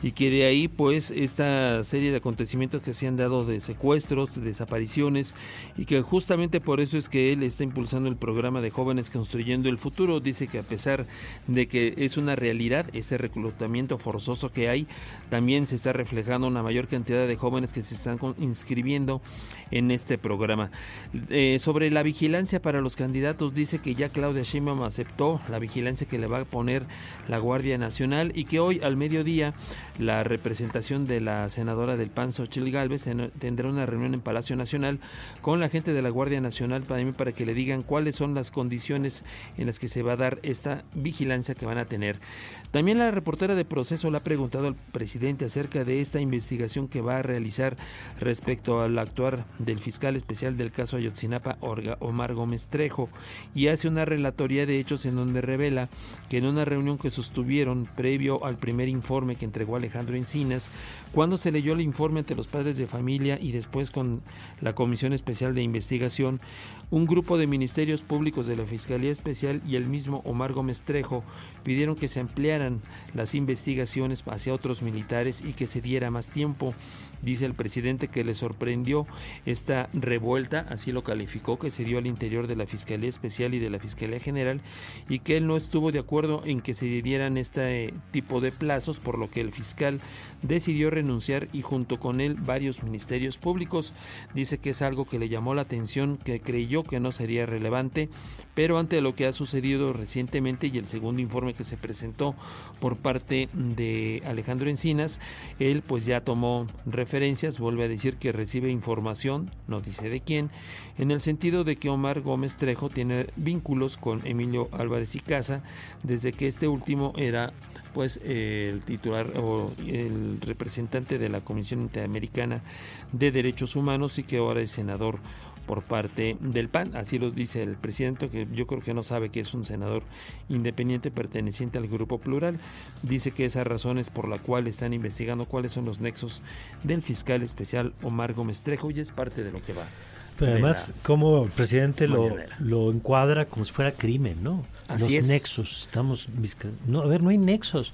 y que de ahí pues esta serie de acontecimientos que se han dado de secuestros, de desapariciones y que justamente por eso es que él está impulsando el programa de jóvenes construyendo el futuro. Dice que a pesar de que es una realidad ese reclutamiento forzoso que hay, también se está reflejando una mayor cantidad de jóvenes que se están inscribiendo en este programa. Eh, sobre la vigilancia para los candidatos, dice que ya Claudia Sheinbaum aceptó la vigilancia que le va a poner la Guardia Nacional y que hoy al mediodía la representación de la senadora del PAN, Xochitl Gálvez, en- tendrá una reunión en Palacio Nacional con la gente de la Guardia Nacional también para que le digan cuáles son las condiciones en las que se va a dar esta vigilancia que van a tener. También la reportera de proceso le ha preguntado al presidente acerca de esta investigación que va a realizar respecto al actuar del fiscal especial del caso Ayotzinapa, Omar Gómez Trejo, y hace una relatoría de hechos en donde revela que en una reunión que sostuvieron previo al primer informe que entregó Alejandro Encinas, cuando se leyó el informe ante los padres de familia y después con la Comisión Especial de Investigación, un grupo de ministerios públicos de la Fiscalía Especial y el mismo Omar Gómez Trejo pidieron que se ampliaran las investigaciones hacia otros militares y que se diera más tiempo. Dice el presidente que le sorprendió esta revuelta, así lo calificó, que se dio al interior de la Fiscalía Especial y de la Fiscalía General y que él no estuvo de acuerdo en que se dieran este tipo de plazos, por lo que el fiscal decidió renunciar y junto con él varios ministerios públicos. Dice que es algo que le llamó la atención, que creyó que no sería relevante, pero ante lo que ha sucedido recientemente y el segundo informe que se presentó por parte de Alejandro Encinas, él pues ya tomó referencias, vuelve a decir que recibe información, no dice de quién, en el sentido de que Omar Gómez Trejo tiene vínculos con Emilio Álvarez y Casa desde que este último era pues el titular o el representante de la Comisión Interamericana de Derechos Humanos y que ahora es senador por parte del PAN, así lo dice el presidente, que yo creo que no sabe que es un senador independiente perteneciente al grupo plural. Dice que esa razón es por la cual están investigando cuáles son los nexos del fiscal especial Omar Gómez Trejo y es parte de lo que va. Pero de además, como el presidente lo, lo encuadra como si fuera crimen, ¿no? Así Los es. nexos, estamos... No, a ver, no hay nexos.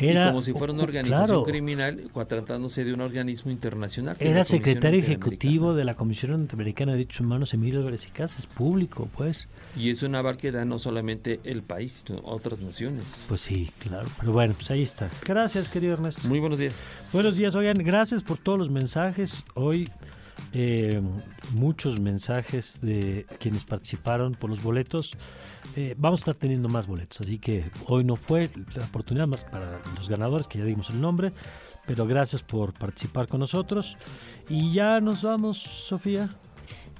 Era, y como si fuera una organización claro, criminal, tratándose de un organismo internacional. que Era secretario ejecutivo de la Comisión Interamericana de Derechos Humanos, Emilio Álvarez y Casa, es público, pues. Y es un aval que da no solamente el país, sino otras naciones. Pues sí, claro. Pero bueno, pues ahí está. Gracias, querido Ernesto. Muy buenos días. Buenos días, oigan, gracias por todos los mensajes. Hoy eh, muchos mensajes de quienes participaron por los boletos. Eh, vamos a estar teniendo más boletos, así que hoy no fue la oportunidad más para los ganadores, que ya dimos el nombre, pero gracias por participar con nosotros. Y ya nos vamos, Sofía.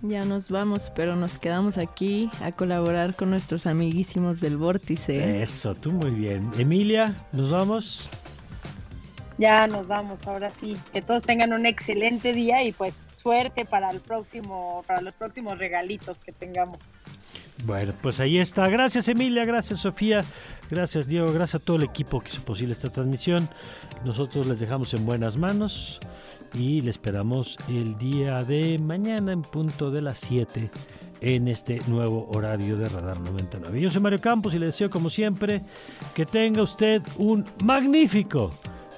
Ya nos vamos, pero nos quedamos aquí a colaborar con nuestros amiguísimos del Vórtice. Eso, tú muy bien. Emilia, ¿nos vamos? Ya nos vamos, ahora sí. Que todos tengan un excelente día y pues suerte para el próximo, para los próximos regalitos que tengamos. Bueno, pues ahí está. Gracias Emilia, gracias Sofía, gracias Diego, gracias a todo el equipo que hizo posible esta transmisión. Nosotros les dejamos en buenas manos y le esperamos el día de mañana en punto de las 7 en este nuevo horario de Radar 99. Yo soy Mario Campos y le deseo como siempre que tenga usted un magnífico,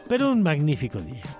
pero un magnífico día.